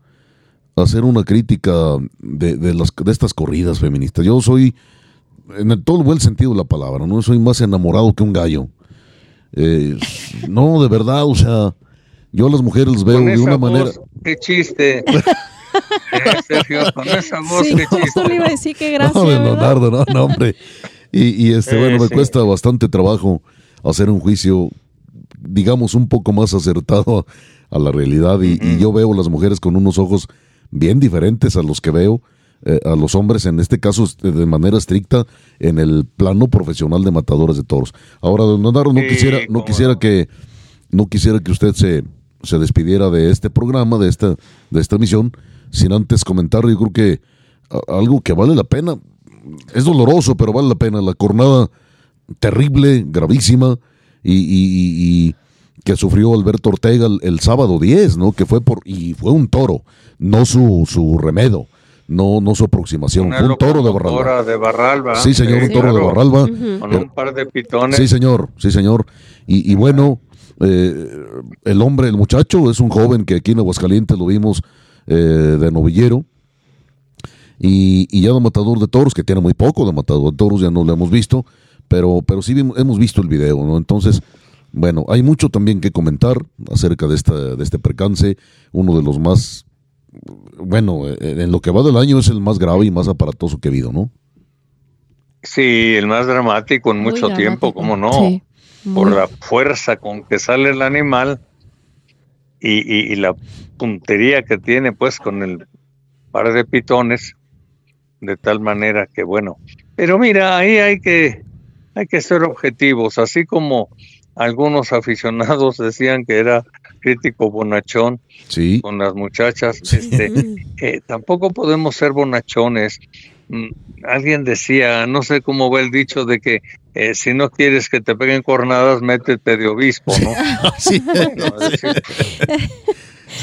hacer una crítica de, de, las, de estas corridas feministas. Yo soy, en el, todo el buen sentido de la palabra, no soy más enamorado que un gallo. Eh, no, de verdad, o sea, yo a las mujeres les veo de una manera. Qué chiste. Eh, Sergio, con esa voz, sí, justo le iba a decir que gracias. No, Leonardo, no, no, hombre. Y, y este, bueno, me cuesta bastante trabajo hacer un juicio, digamos, un poco más acertado a, la realidad. Y, y, yo veo a las mujeres con unos ojos bien diferentes a los que veo eh, a los hombres, en este caso de manera estricta, en el plano profesional de matadores de toros. Ahora, don Leonardo, no quisiera, no quisiera que, no quisiera que usted se, se despidiera de este programa, de esta, de esta misión, sin antes comentar, yo creo que algo que vale la pena, es doloroso, pero vale la pena, la jornada terrible, gravísima, y, que sufrió Alberto Ortega el, sábado 10, ¿no? Que fue por, y fue un toro, no su, su remedo, no, no su aproximación. Una Fue un toro de Barralba. de Barralba. Sí, señor, un toro de Barralba. Con un par de pitones. Sí, señor, sí, señor. Y, y bueno, eh, el hombre, el muchacho, es un joven que aquí en Aguascalientes lo vimos eh, de novillero. Y, y ya de matador de toros, que tiene muy poco de matador de toros, ya no lo hemos visto, pero, pero sí vimos- hemos visto el video, ¿no? Entonces, bueno, hay mucho también que comentar acerca de, esta, de este percance, uno de los más, bueno, eh, en lo que va del año es el más grave y más aparatoso que ha habido, ¿no? Sí, el más dramático en Muy mucho tiempo. ¿cómo no? Sí, Por la fuerza con que sale el animal y, y- y la puntería que tiene, pues, con el par de pitones, de tal manera que, bueno. Pero mira, ahí hay que, hay que ser objetivos, así como algunos aficionados decían que era crítico bonachón Sí, con las muchachas, este, eh, tampoco podemos ser bonachones. Mm, Alguien decía, no sé cómo va el dicho de que eh, si no quieres que te peguen cornadas, métete de obispo, ¿no? sí,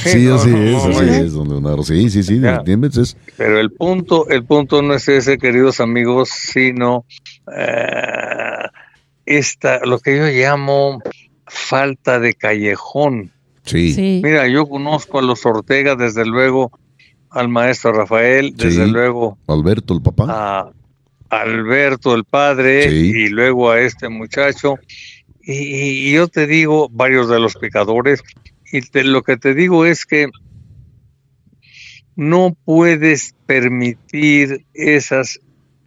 sí, así es, así es, don Leonardo. Sí, sí, sí, Ya. Pero el punto, el punto no es ese, queridos amigos, sino eh, esta, lo que yo llamo falta de callejón. sí, Sí. Mira, yo conozco a los Ortega, desde luego, al maestro Rafael, desde Sí. luego Alberto, el papá. a Alberto el padre Sí. y luego a este muchacho. Y, y yo te digo, varios de los pecadores, y te- lo que te digo es que no puedes permitir esas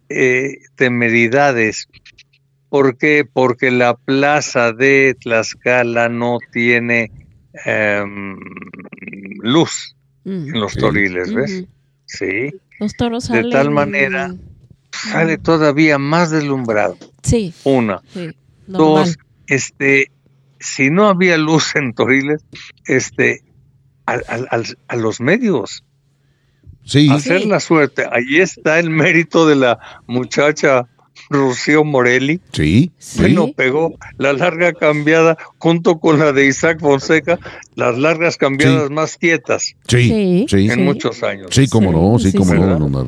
eh, temeridades. ¿Por qué? Porque la plaza de Tlaxcala no tiene em, luz Mm. en los Sí. toriles, ¿ves? Sí. Los toros De tal manera- Sale todavía más deslumbrado. Sí, Una. sí. Dos, este, si no había luz en Toriles, este, al- al- al- a los medios, Sí, hacer Sí. la suerte. Ahí está el mérito de la muchacha Rocío Morelli. sí, sí. Bueno, pegó la larga cambiada junto con la de Isaac Fonseca, las largas cambiadas más quietas Sí, en Sí. muchos años. sí, cómo no, sí, Sí, cómo sí. no.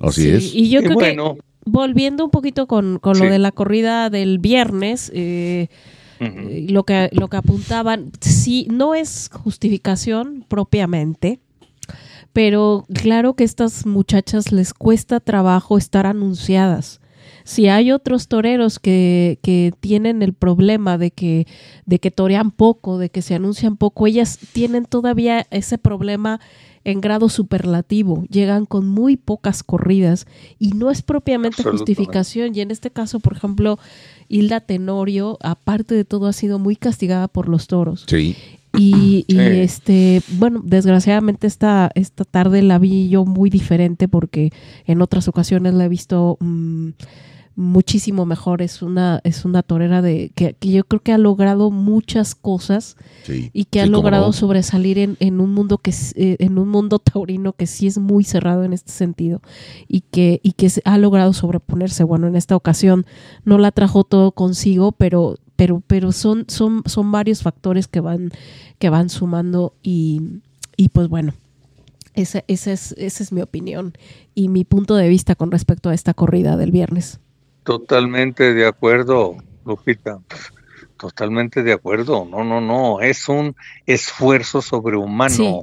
Así Sí, es. Y yo Y creo bueno, que volviendo un poquito con, con lo de la corrida del viernes, eh, eh, lo que lo que apuntaban, sí, no es justificación propiamente, pero claro que a estas muchachas les cuesta trabajo estar anunciadas. Si hay otros toreros que, que tienen el problema de que, de que torean poco, de que se anuncian poco, ellas tienen todavía ese problema en grado superlativo, llegan con muy pocas corridas y no es propiamente justificación. Y en este caso, por ejemplo, Hilda Tenorio, aparte de todo, ha sido muy castigada por los toros. Sí, Y, este, bueno, desgraciadamente esta, esta tarde la vi yo muy diferente porque en otras ocasiones la he visto mm, muchísimo mejor. Es una, es una torera de que, que yo creo que ha logrado muchas cosas sí. y que Sí, ha logrado no. sobresalir en, en un mundo que es, eh, en un mundo taurino que sí es muy cerrado en este sentido y que y que se- ha logrado sobreponerse bueno en esta ocasión no la trajo todo consigo pero pero pero son son son varios factores que van que van sumando y y pues bueno esa, esa es esa es mi opinión y mi punto de vista con respecto a esta corrida del viernes Totalmente de acuerdo, Lupita. Totalmente de acuerdo. No, no, no. Es un esfuerzo sobrehumano Sí.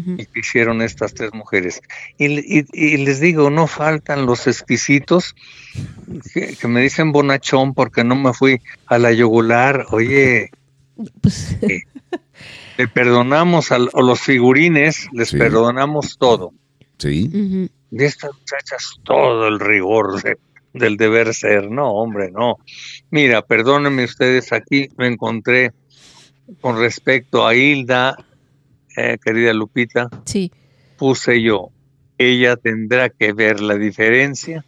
Ujú. el que hicieron estas tres mujeres. Y, y- y les digo, no faltan los exquisitos que, que me dicen bonachón porque no me fui a la yugular. Oye, pues le perdonamos al- a, los figurines, les Sí. perdonamos todo. Sí, ujú. de estas muchachas todo el rigor de- del deber ser. No, hombre, no. Mira, perdónenme ustedes, aquí me encontré con respecto a Hilda, eh, querida Lupita, sí puse yo, ella tendrá que ver la diferencia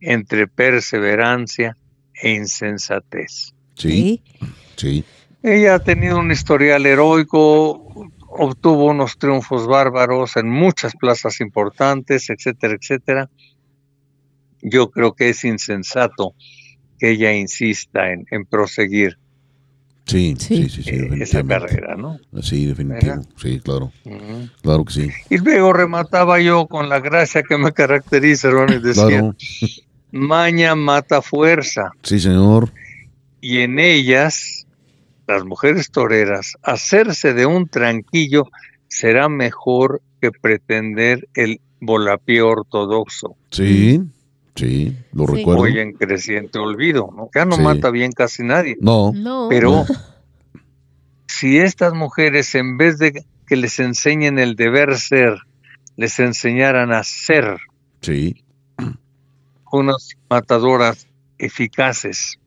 entre perseverancia e insensatez. sí, sí. Ella ha tenido un historial heroico, obtuvo unos triunfos bárbaros en muchas plazas importantes, etcétera, etcétera. Yo creo que es insensato que ella insista en, en proseguir. Sí, sí, Sí. sí, sí, eh, esa carrera, ¿no? Sí, definitivo. ¿Verdad? Sí, claro. Claro que sí. Y luego remataba yo con la gracia que me caracteriza, hermano, y decía, Claro. maña mata fuerza. Sí, señor. y en ellas, las mujeres toreras, hacerse de un tranquillo será mejor que pretender el volapié ortodoxo, Sí, sí, lo Sí. recuerdo. hoy en creciente olvido, ¿no? Ya no Sí. mata bien casi nadie, No, No. pero si estas mujeres en vez de que les enseñen el deber ser, les enseñaran a ser sí, unas matadoras eficaces,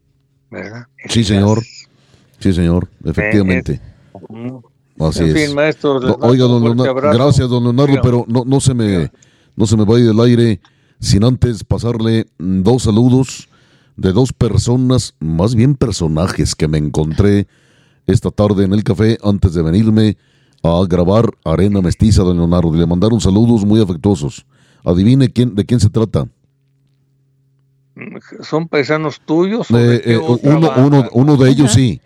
¿verdad? Sí, señor. Eficaces. sí, señor, efectivamente. Ujú. Así en es. fin, maestro, oiga, un don fuerte Leonardo, abrazo. gracias, don Leonardo, pero no, no se me no se me vaya del aire sin antes pasarle dos saludos de dos personas, más bien personajes que me encontré esta tarde en el café antes de venirme a grabar Arena Mestiza, don Leonardo. y Le mandaron saludos muy afectuosos. Adivine quién, de quién se trata. ¿Son paisanos tuyos? o de Eh, eh, uno, uno, uno de ellos sí,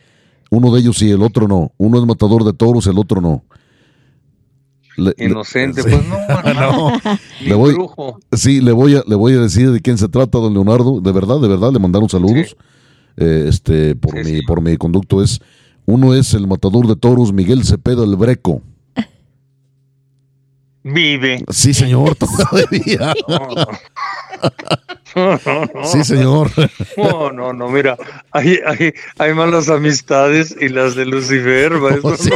uno de ellos sí, el otro no. Uno es matador de toros, el otro no. Le- Inocente, pues no, no. Le voy- brujo. Sí, le voy a le voy a decir de quién se trata, don Leonardo. De verdad, de verdad, le mandaron saludos. Sí. Eh, este, por Sí, mi, sí. por mi conducto es uno es el matador de toros Miguel Cepeda el Breco. Vive. Sí, señor, todavía. No, no. No, no, no. Sí, señor. No, no, no, mira, hay, hay, hay malas amistades y las de Lucifer, Sí.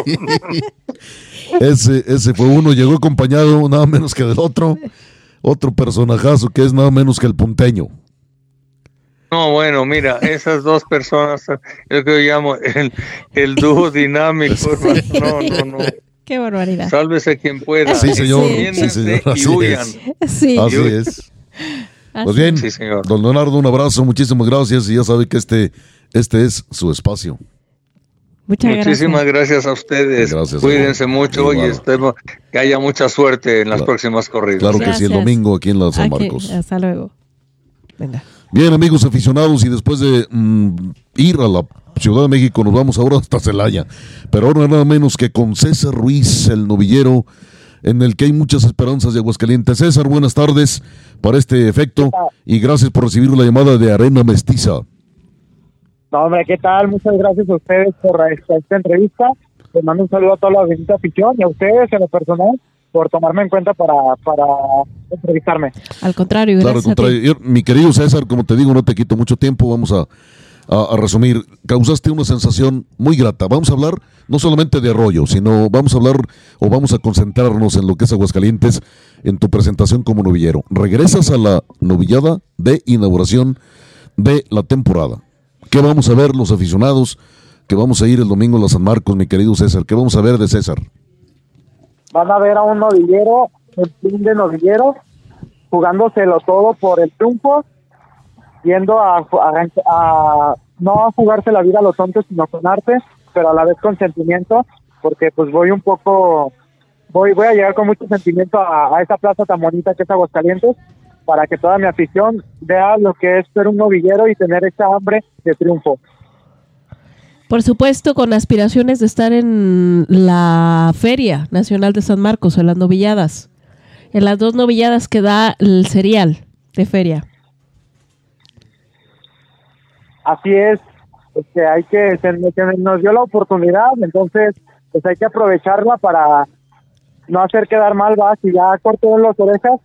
Ese, ese fue uno, llegó acompañado nada menos que del otro, otro personajazo que es nada menos que el punteño. No, bueno, mira, esas dos personas, yo que llamo el, el dúo dinámico, hermano. No, no, no. Qué barbaridad. Sálvese quien pueda. Sí, señor. Sí, señor. Y Así huyan. es. Sí. Así es. Pues bien, Sí, señor. don Leonardo, un abrazo, muchísimas gracias y ya sabe que este, este es su espacio. Muchas Muchísimas gracias. gracias a ustedes. Gracias, Cuídense mucho y Igual. estemos, que haya mucha suerte en las Claro. próximas corridas. Claro que sí, el Gracias. domingo aquí en la San Aquí, Marcos. hasta luego. Venga. Bien, amigos aficionados, y después de mm, ir a la Ciudad de México, nos vamos ahora hasta Celaya. Pero ahora nada menos que con César Ruiz, el novillero, en el que hay muchas esperanzas de Aguascalientes. César, buenas tardes para este efecto y gracias por recibir la llamada de Arena Mestiza. No, hombre, ¿qué tal? Muchas gracias a ustedes por esta, esta entrevista. Les mando un saludo a toda la bendita afición y a ustedes en lo personal por tomarme en cuenta para, para entrevistarme. Al contrario, Claro, al gracias a ti. contrario. Yo, Mi querido César, como te digo, no te quito mucho tiempo. Vamos a, a- a resumir. Causaste una sensación muy grata. Vamos a hablar no solamente de Arroyo, sino vamos a hablar o vamos a concentrarnos en lo que es Aguascalientes en tu presentación como novillero. Regresas a la novillada de inauguración de la temporada. ¿Qué vamos a ver los aficionados? Que vamos a ir el domingo a San Marcos, mi querido César. ¿Qué vamos a ver de César? Van a ver a un novillero, un team de novilleros, jugándoselo todo por el triunfo, yendo a, a- no a jugarse la vida a los tontos, sino con arte, pero a la vez con sentimiento, porque pues voy un poco, voy, voy a llegar con mucho sentimiento a, a esa plaza tan bonita que es Aguascalientes, para que toda mi afición vea lo que es ser un novillero y tener esa hambre de triunfo. Por supuesto, con aspiraciones de estar en la Feria Nacional de San Marcos, en las novilladas. En las dos novilladas que da el serial de feria. Así es, este, hay que, se, se nos dio la oportunidad, entonces pues hay que aprovecharla para no hacer quedar mal, va, si ya cortó las orejas,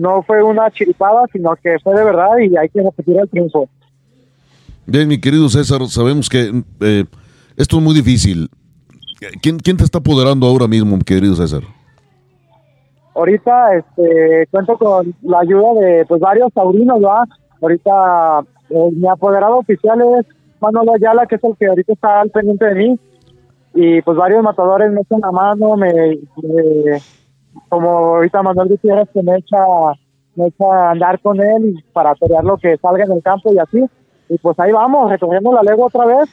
no fue una chiripada, sino que fue de verdad y hay que repetir el triunfo. Bien, mi querido César, sabemos que eh, esto es muy difícil. ¿Quién, ¿Quién te está apoderando ahora mismo, mi querido César? Ahorita este, cuento con la ayuda de pues varios taurinos, ¿va? Ahorita eh, mi apoderado oficial es Manolo Ayala, que es el que ahorita está al pendiente de mí. Y pues varios matadores me echan la mano, me, me- como ahorita Manuel Gutiérrez que me echa, me echa andar con él y para pelear lo que salga en el campo y así. Y pues ahí vamos, recogiendo la legua otra vez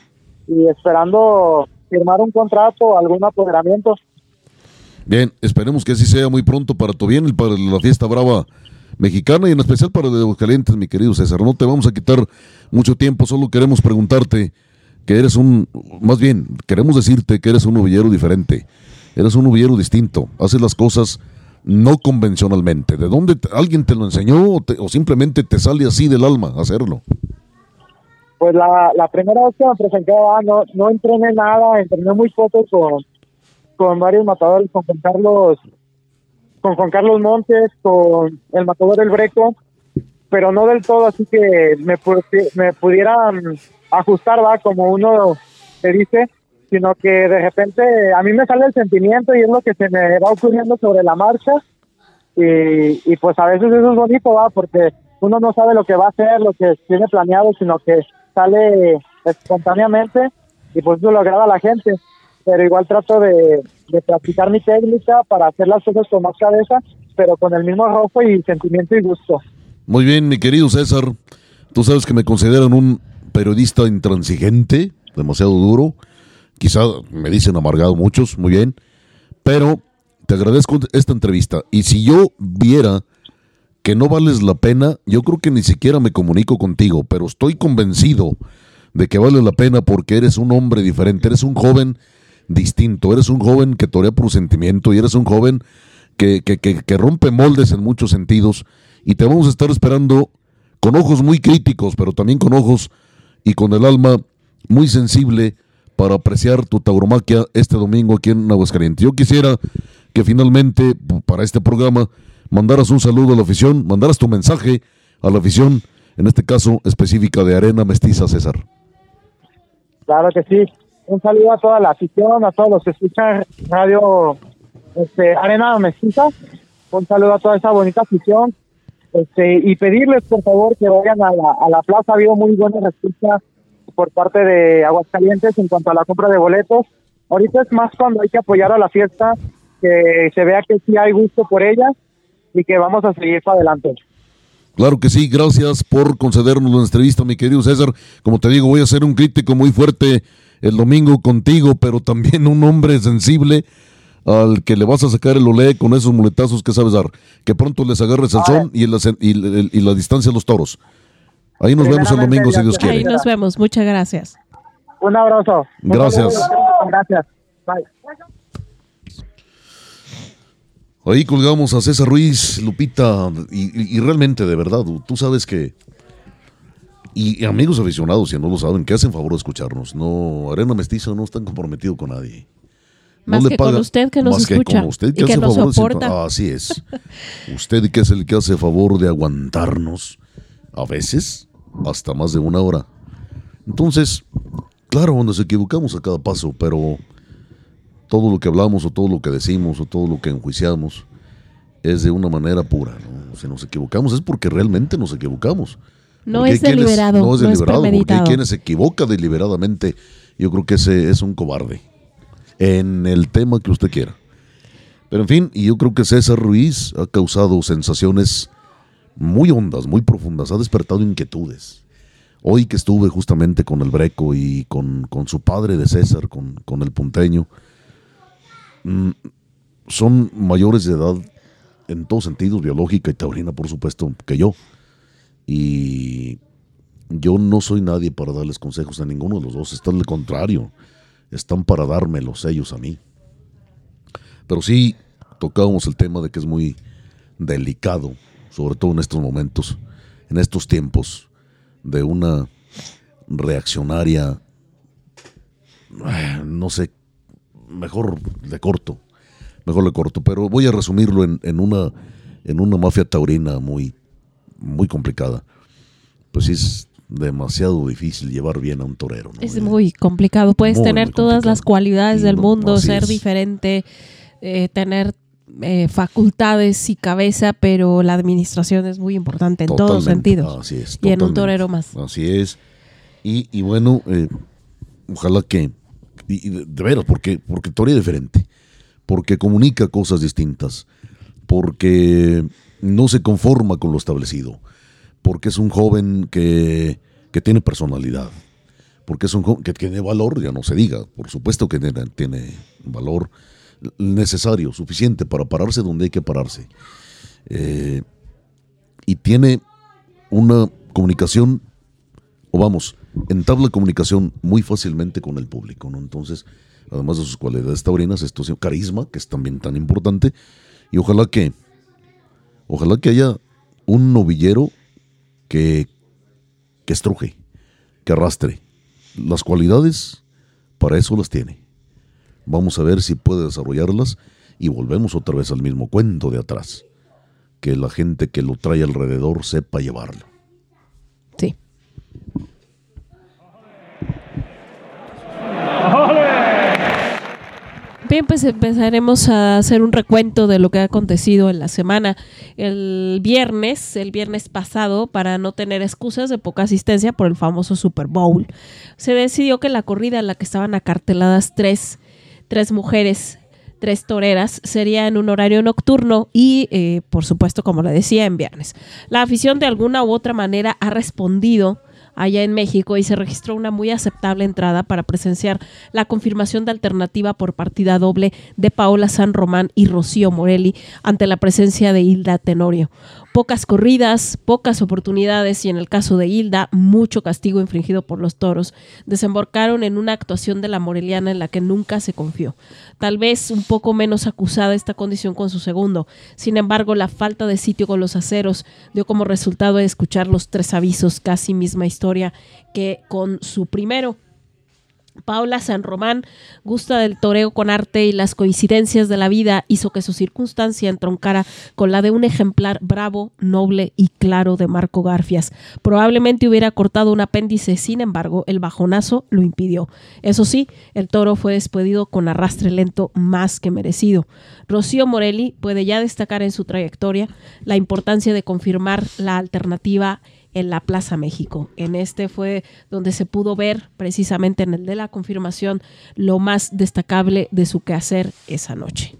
y esperando firmar un contrato o algún apoderamiento. Bien, esperemos que así sea muy pronto para tu bien y para la fiesta brava mexicana y en especial para de Aguascalientes, mi querido César. No te vamos a quitar mucho tiempo, solo queremos preguntarte que eres un, más bien, queremos decirte que eres un novillero diferente, eres un novillero distinto, haces las cosas no convencionalmente. ¿De dónde alguien te lo enseñó o, te- o simplemente te sale así del alma hacerlo? Pues la, la primera vez que me presenté, ah, no, no entrené nada, entrené muy poco con, con varios matadores, con Juan Carlos, con Juan Carlos Montes, con el matador El Breco, pero no del todo, así que me, pu- me pudieran ajustar, va, como uno te dice, sino que de repente a mí me sale el sentimiento y es lo que se me va ocurriendo sobre la marcha y, y pues a veces eso es bonito, va, porque uno no sabe lo que va a hacer, lo que tiene planeado, sino que sale espontáneamente y pues eso lo agrada la gente. Pero igual trato de, de practicar mi técnica para hacer las cosas con más cabeza, pero con el mismo rojo y sentimiento y gusto. Muy bien, mi querido César, tú sabes que me consideran un periodista intransigente, demasiado duro, quizá me dicen amargado muchos, muy bien, pero te agradezco esta entrevista. Y si yo viera que no vales la pena, yo creo que ni siquiera me comunico contigo, pero estoy convencido de que vale la pena porque eres un hombre diferente, eres un joven distinto, eres un joven que torea por sentimiento y eres un joven que, que, que, que rompe moldes en muchos sentidos. Y te vamos a estar esperando con ojos muy críticos, pero también con ojos y con el alma muy sensible para apreciar tu tauromaquia este domingo aquí en Aguascalientes. Yo quisiera que finalmente para este programa mandaras un saludo a la afición, mandaras tu mensaje a la afición, en este caso específica de Arena Mestiza César. Claro que sí. Un saludo a toda la afición, a todos los que escuchan Radio este, Arena Mestiza. Un saludo a toda esa bonita afición. Este, y pedirles, por favor, que vayan a la, a la plaza. Ha habido muy buena respuesta por parte de Aguascalientes en cuanto a la compra de boletos. Ahorita es más cuando hay que apoyar a la fiesta, que se vea que sí hay gusto por ella y que vamos a seguir para adelante. Claro que sí, gracias por concedernos la entrevista, mi querido César. Como te digo, voy a ser un crítico muy fuerte el domingo contigo, pero también un hombre sensible al que le vas a sacar el olé con esos muletazos que sabes dar. Que pronto les agarres el son y, la, y, y- y la distancia a los toros. Ahí nos vemos el domingo, si Dios Ahí quiere. nos vemos. Muchas gracias. Un abrazo. Gracias. Gracias. Bye. Ahí colgamos a César Ruiz, Lupita, y, y- y realmente, de verdad, tú sabes que. Y, y amigos aficionados, si no lo saben, que hacen favor de escucharnos. No, Arena Mestiza no está comprometido con nadie. No Más le que con usted que nos más escucha con usted y que, que hace nos favor de soporta. sinton- Así es. usted que es el que hace favor de aguantarnos, a veces, hasta más de una hora. Entonces, claro, nos equivocamos a cada paso, pero todo lo que hablamos o todo lo que decimos o todo lo que enjuiciamos es de una manera pura. ¿no? Si nos equivocamos es porque realmente nos equivocamos. No es quienes- deliberado, No es no es deliberado, porque hay quienes se equivoca deliberadamente. Yo creo que ese es un cobarde. En el tema que usted quiera. Pero en fin, y yo creo que César Ruiz ha causado sensaciones muy hondas, muy profundas, ha despertado inquietudes. Hoy que estuve justamente con el Breco y con, con su padre de César, con, con el punteño, mm, son mayores de edad en todos sentidos, biológica y taurina, por supuesto, que yo. Y yo no soy nadie para darles consejos a ninguno de los dos, está al contrario, están para dármelos ellos a mí. Pero sí tocábamos el tema de que es muy delicado, sobre todo en estos momentos, en estos tiempos, de una reaccionaria, eh, no sé, mejor de corto, mejor le corto, pero voy a resumirlo en, en una, en una mafia taurina muy, muy complicada. Pues es demasiado difícil llevar bien a un torero. ¿no? Es Eh, muy complicado. Puedes muy, tener muy todas las cualidades Y del no- mundo, ser es. diferente, eh, tener eh, facultades y cabeza, pero la administración es muy importante en todos sentidos. Así es. y en un torero más. Así es. Y, y bueno, eh, ojalá que. Y, y de, veras, porque, porque torea diferente. Porque comunica cosas distintas. Porque no se conforma con lo establecido. Porque es un joven que, que tiene personalidad. Porque es un joven que tiene valor, ya no se diga. Por supuesto que tiene, tiene valor necesario, suficiente para pararse donde hay que pararse. Eh, y tiene una comunicación, o vamos, entabla comunicación muy fácilmente con el público, ¿no? Entonces, además de sus cualidades taurinas, esto es carisma, que es también tan importante, y ojalá que, ojalá que haya un novillero que, que estruje, que arrastre. Las cualidades, para eso las tiene. Vamos a ver si puede desarrollarlas y volvemos otra vez al mismo cuento de atrás. Que la gente que lo trae alrededor sepa llevarlo. Sí. Bien, pues empezaremos a hacer un recuento de lo que ha acontecido en la semana. El viernes, el viernes pasado, para no tener excusas de poca asistencia por el famoso Super Bowl, se decidió que la corrida en la que estaban acarteladas tres, tres mujeres, tres toreras, sería en un horario nocturno y, eh, por supuesto, como le decía, en viernes. La afición de alguna u otra manera ha respondido allá en México y se registró una muy aceptable entrada para presenciar la confirmación de alternativa por partida doble de Paola San Román y Rocío Morelli ante la presencia de Hilda Tenorio pocas corridas, pocas oportunidades y en el caso de Hilda, mucho castigo infringido por los toros, desembarcaron en una actuación de la Moreliana en la que nunca se confió. Tal vez un poco menos acusada esta condición con su segundo. Sin embargo, la falta de sitio con los aceros dio como resultado escuchar los tres avisos, casi misma historia que con su primero. Paula San Román gusta del toreo con arte y las coincidencias de la vida hizo que su circunstancia entroncara con la de un ejemplar bravo, noble y claro de Marco Garfias. Probablemente hubiera cortado un apéndice, sin embargo, el bajonazo lo impidió. Eso sí, el toro fue despedido con arrastre lento más que merecido. Rocío Morelli puede ya destacar en su trayectoria la importancia de confirmar la alternativa en la Plaza México. En este fue donde se pudo ver, precisamente en el de la confirmación, lo más destacable de su quehacer esa noche.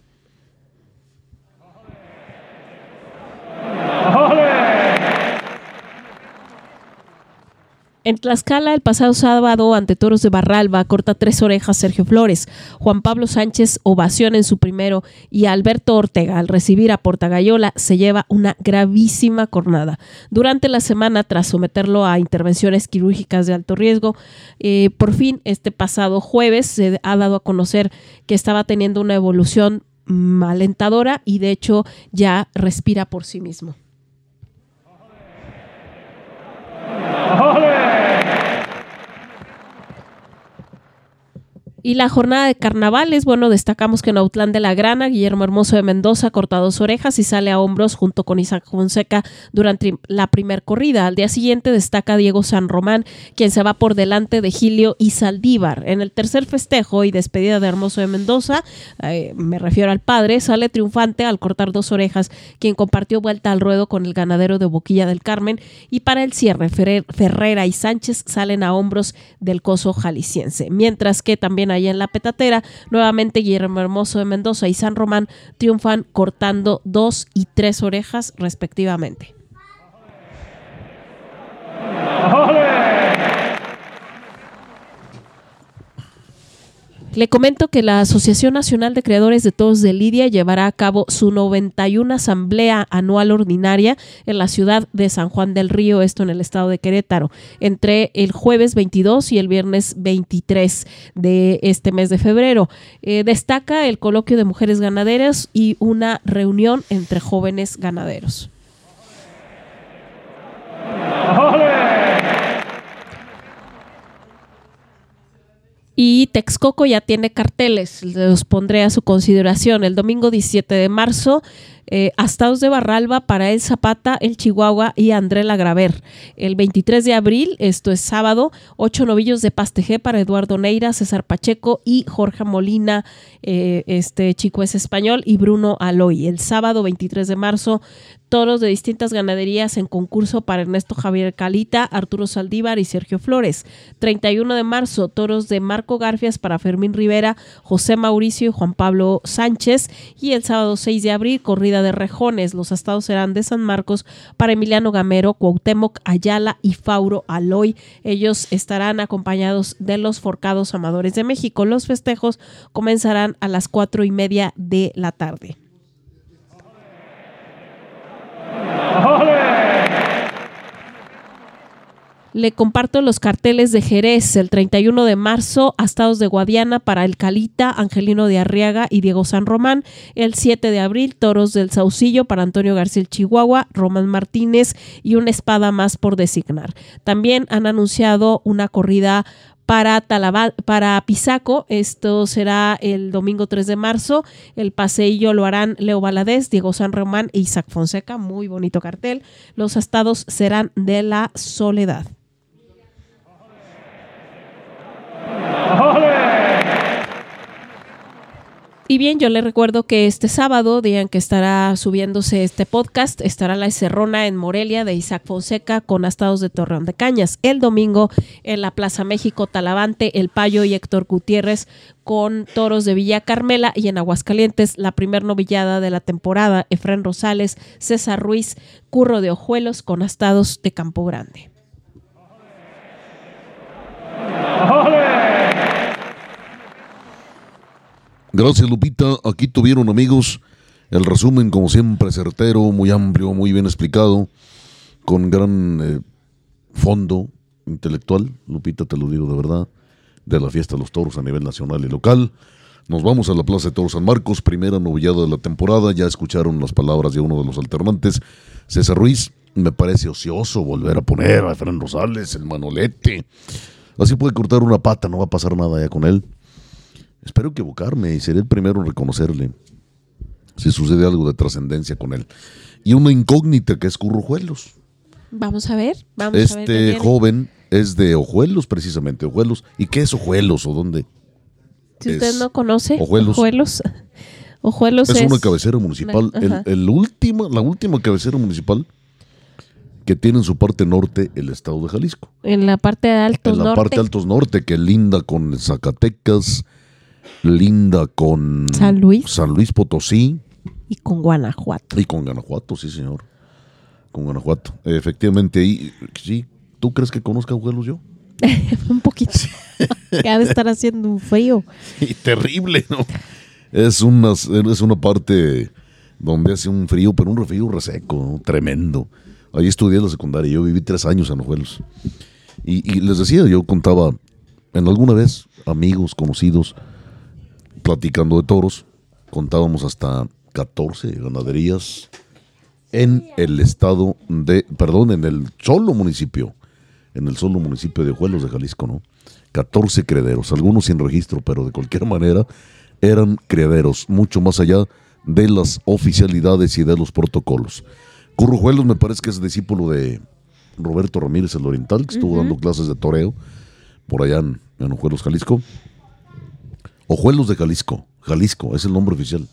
En Tlaxcala, el pasado sábado, ante Toros de Barralba, corta tres orejas Sergio Flores. Juan Pablo Sánchez ovación en su primero y Alberto Ortega, al recibir a Portagayola, se lleva una gravísima cornada. Durante la semana, tras someterlo a intervenciones quirúrgicas de alto riesgo, eh, por fin, este pasado jueves, se ha dado a conocer que estaba teniendo una evolución alentadora y de hecho ya respira por sí mismo. Holy! Y la jornada de carnavales, bueno, destacamos que en Autlán de la Grana, Guillermo Hermoso de Mendoza corta dos orejas y sale a hombros junto con Isaac Fonseca durante la primer corrida. Al día siguiente destaca Diego San Román, quien se va por delante de Gilio y Saldívar. En el tercer festejo y despedida de Hermoso de Mendoza, eh, me refiero al padre, sale triunfante al cortar dos orejas, quien compartió vuelta al ruedo con el ganadero de Boquilla del Carmen. Y para el cierre, Ferrera y Sánchez salen a hombros del coso jalisciense. Mientras que también hay en la petatera. Nuevamente Guillermo Hermoso de Mendoza y San Román triunfan cortando dos y tres orejas respectivamente. Le comento que la Asociación Nacional de Creadores de Todos de Lidia llevará a cabo su 91 asamblea anual ordinaria en la ciudad de San Juan del Río, esto en el estado de Querétaro, entre el jueves 22 y el viernes 23 de este mes de febrero. Eh, destaca el coloquio de mujeres ganaderas y una reunión entre jóvenes ganaderos. Y Texcoco ya tiene carteles, los pondré a su consideración. El domingo 17 de marzo eh, de Barralba para El Zapata, El Chihuahua y André Lagraver. El 23 de abril, esto es sábado, ocho novillos de Pastejé para Eduardo Neira, César Pacheco y Jorge Molina, eh, este chico es español, y Bruno Aloy. El sábado 23 de marzo, toros de distintas ganaderías en concurso para Ernesto Javier Calita, Arturo Saldívar y Sergio Flores. 31 de marzo, toros de Marco Garfias para Fermín Rivera, José Mauricio y Juan Pablo Sánchez. Y el sábado 6 de abril, corrida de Rejones. Los estados serán de San Marcos para Emiliano Gamero, Cuauhtémoc, Ayala y Fauro Aloy. Ellos estarán acompañados de los Forcados Amadores de México. Los festejos comenzarán a las cuatro y media de la tarde. Le comparto los carteles de Jerez el 31 de marzo, Astados de Guadiana para el Calita, Angelino de Arriaga y Diego San Román. El 7 de abril, Toros del Saucillo para Antonio García Chihuahua, Román Martínez y una espada más por designar. También han anunciado una corrida para, para Pisaco. Esto será el domingo 3 de marzo. El paseillo lo harán Leo Valadez, Diego San Román e Isaac Fonseca. Muy bonito cartel. Los estados serán de la soledad. Y bien, yo le recuerdo que este sábado, día en que estará subiéndose este podcast, estará la Cerrona en Morelia de Isaac Fonseca con astados de Torreón de Cañas. El domingo en la Plaza México, Talavante, El Payo y Héctor Gutiérrez con toros de Villa Carmela y en Aguascalientes la primer novillada de la temporada, Efren Rosales, César Ruiz, Curro de Ojuelos con astados de Campo Grande. Gracias, Lupita. Aquí tuvieron, amigos, el resumen, como siempre, certero, muy amplio, muy bien explicado, con gran eh, fondo intelectual. Lupita, te lo digo de verdad, de la fiesta de los toros a nivel nacional y local. Nos vamos a la Plaza de Toros San Marcos, primera novillada de la temporada. Ya escucharon las palabras de uno de los alternantes, César Ruiz. Me parece ocioso volver a poner a Fernando Rosales, el manolete. Así puede cortar una pata, no va a pasar nada ya con él. Espero equivocarme y seré el primero en reconocerle si sucede algo de trascendencia con él. Y una incógnita que es Currujuelos. Vamos a ver. Vamos este joven es de Ojuelos, precisamente, Ojuelos. ¿Y qué es Ojuelos o dónde? Si usted no conoce Ojuelos. Ojuelos, es, una cabecera municipal. el, última, la última cabecera municipal que tiene en su parte norte el estado de Jalisco. En la parte de Altos Norte. En la parte de Altos Norte, que linda con Zacatecas, linda con San Luis. San Luis Potosí. Y con Guanajuato. Y con Guanajuato, sí, señor. Con Guanajuato. Efectivamente, y, sí. ¿Tú crees que conozca a yo? un poquito. que ha de estar haciendo un frío. Y terrible, ¿no? Es una, es una parte donde hace un frío, pero un frío reseco, tremendo. Ahí estudié la secundaria, yo viví tres años en Ojuelos. Y, y les decía, yo contaba en alguna vez amigos, conocidos, platicando de toros, contábamos hasta 14 ganaderías en el estado de, perdón, en el solo municipio, en el solo municipio de Juelos de Jalisco, ¿no? 14 crederos, algunos sin registro, pero de cualquier manera eran crederos, mucho más allá de las oficialidades y de los protocolos. Currujuelos me parece que es discípulo de Roberto Ramírez el Oriental, que estuvo dando clases de toreo por allá en, en Ojuelos, Jalisco. Ojuelos de Jalisco. Jalisco es el nombre oficial.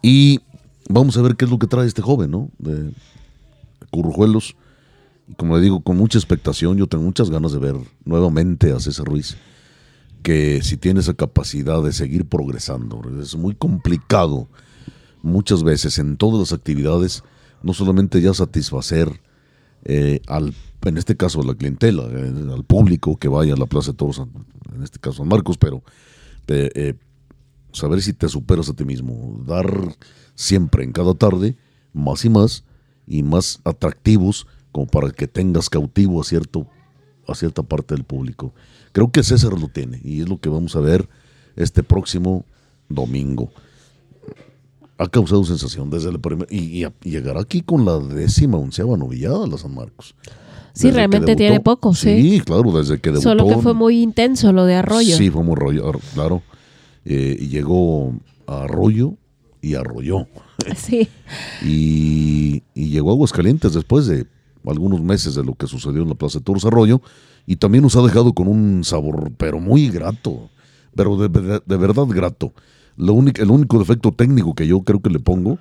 Y vamos a ver qué es lo que trae este joven, ¿no? De Currujuelos. Y como le digo, con mucha expectación, yo tengo muchas ganas de ver nuevamente a César Ruiz, que si tiene esa capacidad de seguir progresando, es muy complicado muchas veces en todas las actividades, no solamente ya satisfacer eh, al, en este caso a la clientela, eh, al público que vaya a la Plaza de Toros, en este caso a Marcos, pero eh, saber si te superas a ti mismo, dar siempre en cada tarde más y más y más atractivos como para que tengas cautivo a, cierto, a cierta parte del público. Creo que César lo tiene y es lo que vamos a ver este próximo domingo. Ha causado sensación desde el primer y, llegará aquí con la décima onceava novillada la San Marcos. Sí, realmente tiene poco, sí. Sí, claro, desde que debutó. Solo que fue muy intenso lo de Arroyo. Sí, fue muy Arroyo, claro. Eh, y llegó a Arroyo y arrolló. Sí. y, llegó a Aguascalientes después de algunos meses de lo que sucedió en la Plaza de Toros Arroyo. Y también nos ha dejado con un sabor, pero muy grato. Pero de, verdad grato. Lo único, el único defecto técnico que yo creo que le pongo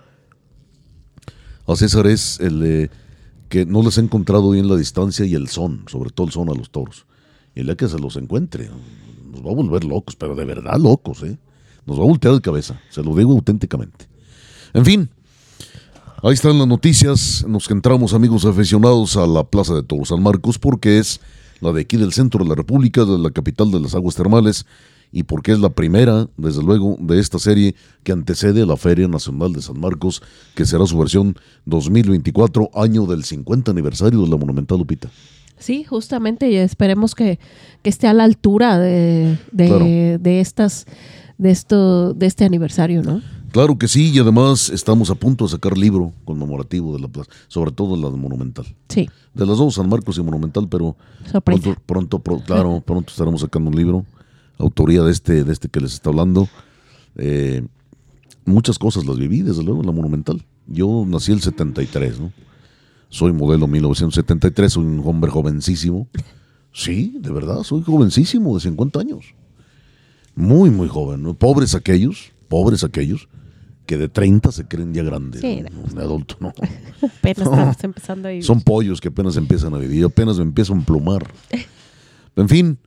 a César es el que no les ha encontrado bien la distancia y el son, sobre todo el son a los toros. Y día que se los encuentre, nos va a volver locos, pero de verdad locos, ¿eh? Nos va a voltear de cabeza, se lo digo auténticamente. En fin, ahí están las noticias. Nos entramos, amigos aficionados, a la Plaza de Toros San Marcos, porque es la de aquí del centro de la República, de la capital de las aguas termales, y porque es la primera, desde luego, de esta serie que antecede a la Feria Nacional de San Marcos, que será su versión 2024, año del 50 aniversario de la Monumental Lupita. Sí, justamente, y esperemos que, que esté a la altura de, de, Claro. de estas, de esto, de este aniversario, ¿no? Claro que sí, y además estamos a punto de sacar libro conmemorativo de la plaza, sobre todo la de Monumental. Sí, De las dos, San Marcos y Monumental, pero sorpresa. pronto, pronto, pro- claro, pronto estaremos sacando un libro, autoría de este, de este que les está hablando. Eh, muchas cosas las viví, desde luego, en la Monumental. Yo nací el 73, ¿no? Soy modelo 1973, soy un hombre jovencísimo. Sí, de verdad, soy jovencísimo, de 50 años. Muy, muy joven. ¿no? Pobres aquellos, pobres aquellos que de 30 se creen ya grandes. Sí, ¿no? Adulto, no. Apenas estamos empezando a vivir. Son pollos que apenas empiezan a vivir, apenas me empiezo a emplumar. En fin,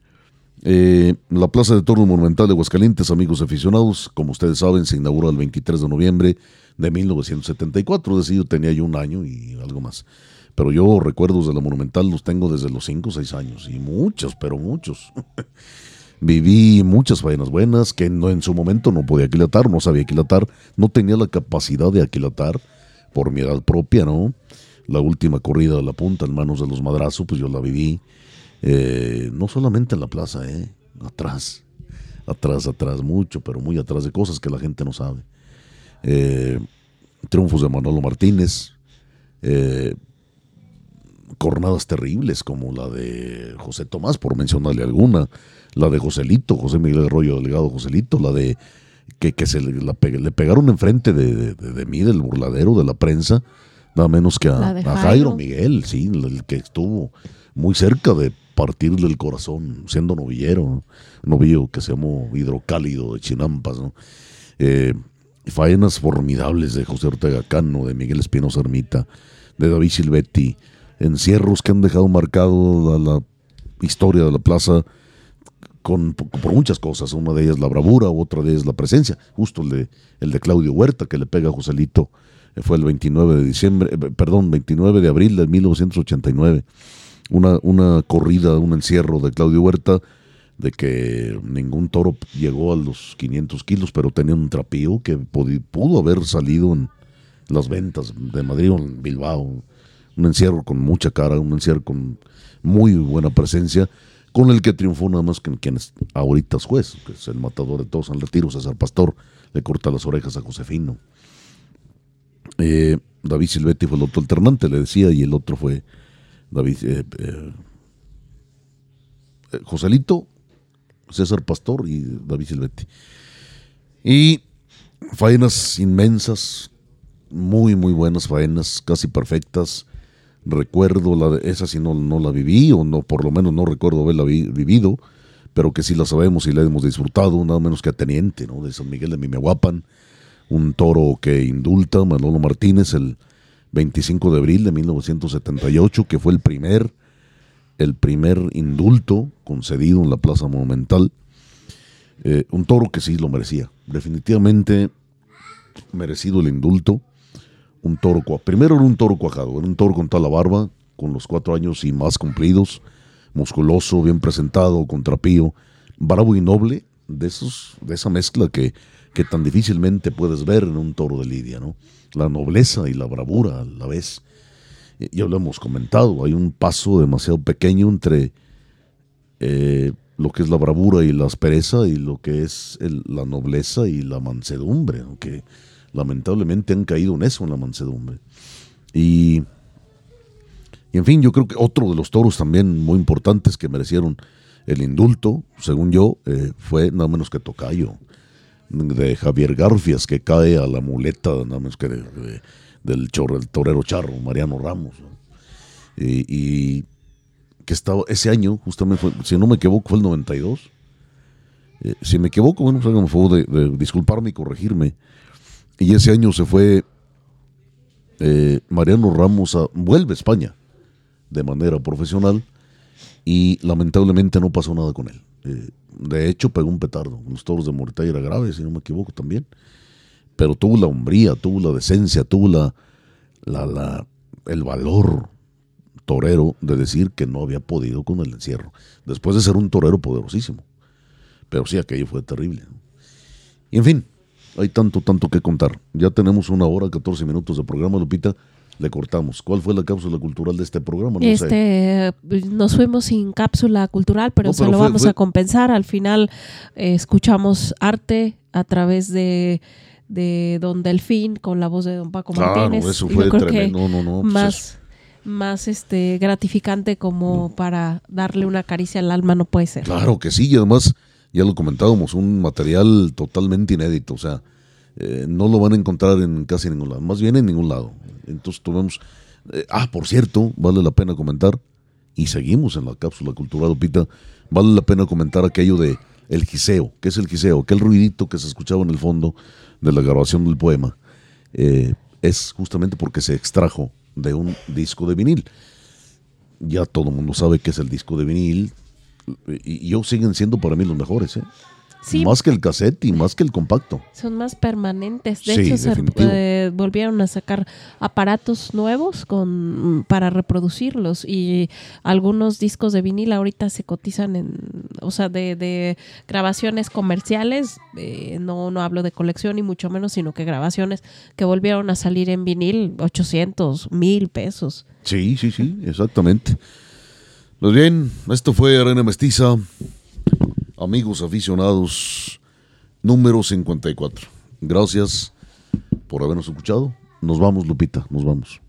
eh, la Plaza de Toros Monumental de Aguascalientes, amigos aficionados, como ustedes saben, se inauguró el 23 de noviembre de 1974, es decir, yo tenía yo un año y algo más. Pero yo recuerdos de la Monumental los tengo desde los 5 o 6 años, y muchos, pero muchos. Viví muchas faenas buenas que no, en su momento no podía aquilatar, no sabía aquilatar, no tenía la capacidad de aquilatar por mi edad propia, ¿no? La última corrida de la punta en manos de los madrazos, pues yo la viví, eh, no solamente en la plaza, ¿eh? Atrás, atrás, atrás, mucho, pero muy atrás de cosas que la gente no sabe. Eh, triunfos de Manolo Martínez, eh, cornadas terribles como la de José Tomás, por mencionarle alguna, la de Joselito, José Miguel Arroyo Delgado Joselito, la de que, que se le, la pe- le pegaron enfrente de, de- de- de mí, del burladero, de la prensa, nada menos que a, de a Jairo Jairo. Miguel, sí, el que estuvo muy cerca de partirle el corazón, siendo novillero, ¿no? novillo que se llamó Hidrocálido de Chinampas. Eh, faenas formidables de José Ortega Cano, de Miguel Espinosa Ermita, de David Silvetti, encierros que han dejado marcado la, la historia de la plaza con, por muchas cosas. Una de ellas la bravura, otra de ellas la presencia. Justo el de, el de Claudio Huerta, que le pega a Joselito, eh, fue el 29 de diciembre, eh, perdón, 29 de abril de 1989. Una, una corrida, un encierro de Claudio Huerta, de que ningún toro llegó a los 500 kilos, pero tenía un trapío que pudo haber salido en las ventas de Madrid o en Bilbao. Un encierro con mucha cara, un encierro con muy buena presencia, con el que triunfó nada más que quien es ahorita es juez, que es el matador de todos al retiro, César Pastor, le corta las orejas a Josefino. Eh, David Silvetti fue el otro alternante, le decía, y el otro fue David eh, eh, eh, Joselito, César Pastor y David Silvetti. Y faenas inmensas, muy, muy buenas faenas, casi perfectas. Recuerdo la esa si no, no la viví, o no, por lo menos no recuerdo haberla vi- vivido, pero que sí la sabemos y la hemos disfrutado, nada menos que a Teniente, ¿no? De San Miguel de Mimehuapan, un toro que indulta Manolo Martínez el 25 de abril de 1978, que fue el primer, el primer indulto concedido en la Plaza Monumental. Eh, un toro que sí lo merecía, definitivamente merecido el indulto. Un toro, primero era un toro cuajado, era un toro con toda la barba, con los cuatro años y más cumplidos, musculoso, bien presentado, con trapío, bravo y noble, de esos, de esa mezcla que, que tan difícilmente puedes ver en un toro de lidia, ¿no? La nobleza y la bravura a la vez. Ya lo hemos comentado, hay un paso demasiado pequeño entre eh, lo que es la bravura y la aspereza y lo que es la nobleza y la mansedumbre, ¿no? que lamentablemente han caído en eso, en la mansedumbre. Y, y en fin, yo creo que otro de los toros también muy importantes que merecieron el indulto, según yo, eh, fue nada menos que Tocayo, de Javier Garfias, que cae a la muleta nada menos que de- de- del chor- el torero charro, Mariano Ramos. ¿no? Y, y que estaba ese año, justamente, fue- si no me equivoco, fue el 92. Eh, si me equivoco, bueno, pues el favor de, de disculparme y corregirme. Y ese año se fue eh, Mariano Ramos a, vuelve a España de manera profesional y lamentablemente no pasó nada con él. Eh, de hecho, pegó un petardo. Los toros de Moritaya era grave, si no me equivoco también. Pero tuvo la hombría, tuvo la decencia, tuvo la, la, la- el valor torero de decir que no había podido con el encierro. Después de ser un torero poderosísimo. Pero sí, aquello fue terrible. Y en fin, hay tanto, tanto que contar. Ya tenemos una hora, 14 minutos de programa, Lupita. Le cortamos. ¿Cuál fue la cápsula cultural de este programa? No sé. Este, nos fuimos sin cápsula cultural, pero, No, pero lo fue- vamos fue- a compensar. Al final eh, escuchamos arte a través de, de Don Delfín con la voz de Don Paco Claro, Martínez. eso fue tremendo. No, no, no, pues más, más este gratificante como para darle una caricia al alma no puede ser. Claro que sí, y además, ya lo comentábamos, un material totalmente inédito, o sea, eh, no lo van a encontrar en casi ningún lado, más bien en ningún lado. Entonces tuvimos, eh, ah, por cierto, vale la pena comentar, y seguimos en la cápsula cultural, Lupita, vale la pena comentar aquello de el giseo, ¿qué es el giseo? Aquel ruidito que se escuchaba en el fondo de la grabación del poema, eh, es justamente porque se extrajo de un disco de vinil. Ya todo el mundo sabe qué es el disco de vinil, y, y yo siguen siendo para mí los mejores, ¿eh? Sí, Más que el cassette y más que el compacto. son más permanentes. De Sí, hecho, se eh, volvieron a sacar aparatos nuevos con para reproducirlos y algunos discos de vinil ahorita se cotizan en, o sea, de, de grabaciones comerciales. eh, no, no hablo de colección ni mucho menos, sino que grabaciones que volvieron a salir en vinil, 800, 1000 pesos. Sí, sí, sí, exactamente. Pues bien, esto fue Arena Mestiza. Amigos aficionados, número 54. Gracias por habernos escuchado. Nos vamos, Lupita, nos vamos.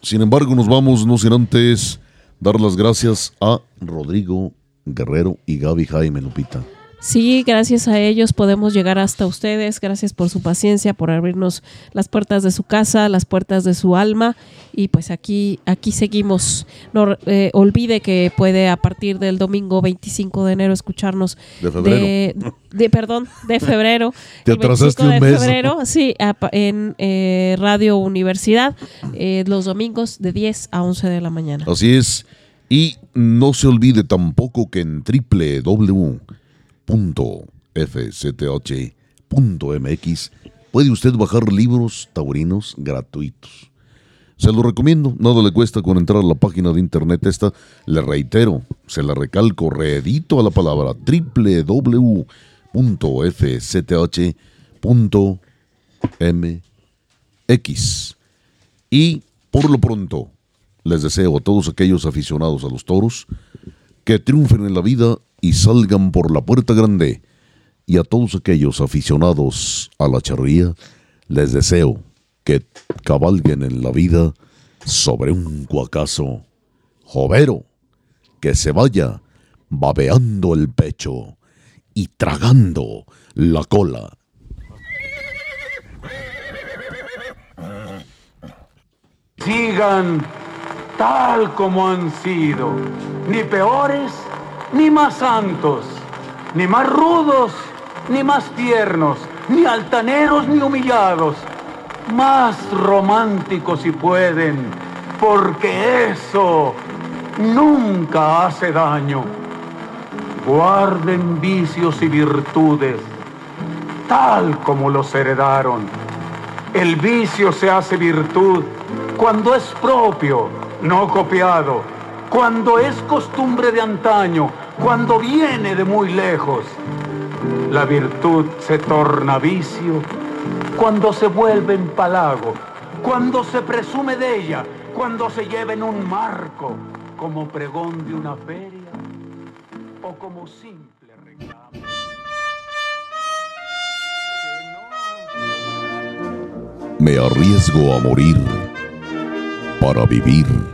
Sin embargo, nos vamos, no sin antes dar las gracias a Rodrigo Guerrero y Gaby Jaime, Lupita. Sí, gracias a ellos podemos llegar hasta ustedes. Gracias por su paciencia, por abrirnos las puertas de su casa, las puertas de su alma. Y pues aquí, aquí seguimos. No eh, olvide que puede a partir del domingo 25 de enero escucharnos De febrero. de, de- perdón, de febrero. Te atrasaste 25 un de mes. febrero, sí, en eh, Radio Universidad, eh, los domingos de 10 a 11 de la mañana. Así es. Y no se olvide tampoco que en www.fcth.mx puede usted bajar libros taurinos gratuitos. Se lo recomiendo, nada le cuesta con entrar a la página de internet esta. Le reitero, se la recalco, reedito a la palabra www.fcth.mx. Y por lo pronto, les deseo a todos aquellos aficionados a los toros que triunfen en la vida y salgan por la puerta grande. Y a todos aquellos aficionados a la charría, les deseo que cabalguen en la vida sobre un cuacazo jovero, que se vaya babeando el pecho y tragando la cola. sigan tal como han sido, ni peores, ni más santos, ni más rudos, ni más tiernos, ni altaneros, ni humillados, más románticos si pueden, porque eso nunca hace daño. Guarden vicios y virtudes, tal como los heredaron. El vicio se hace virtud cuando es propio, no copiado, cuando es costumbre de antaño, cuando viene de muy lejos. La virtud se torna vicio cuando se vuelve empalago, cuando se presume de ella, cuando se lleva en un marco como pregón de una feria o como simple reclamo. Me arriesgo a morir para vivir.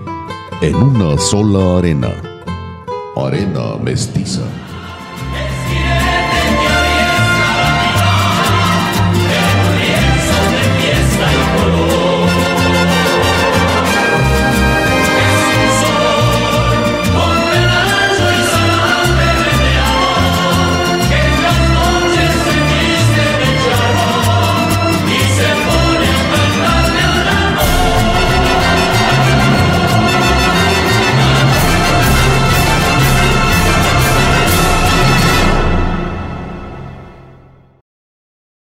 en una sola arena. Arena mestiza.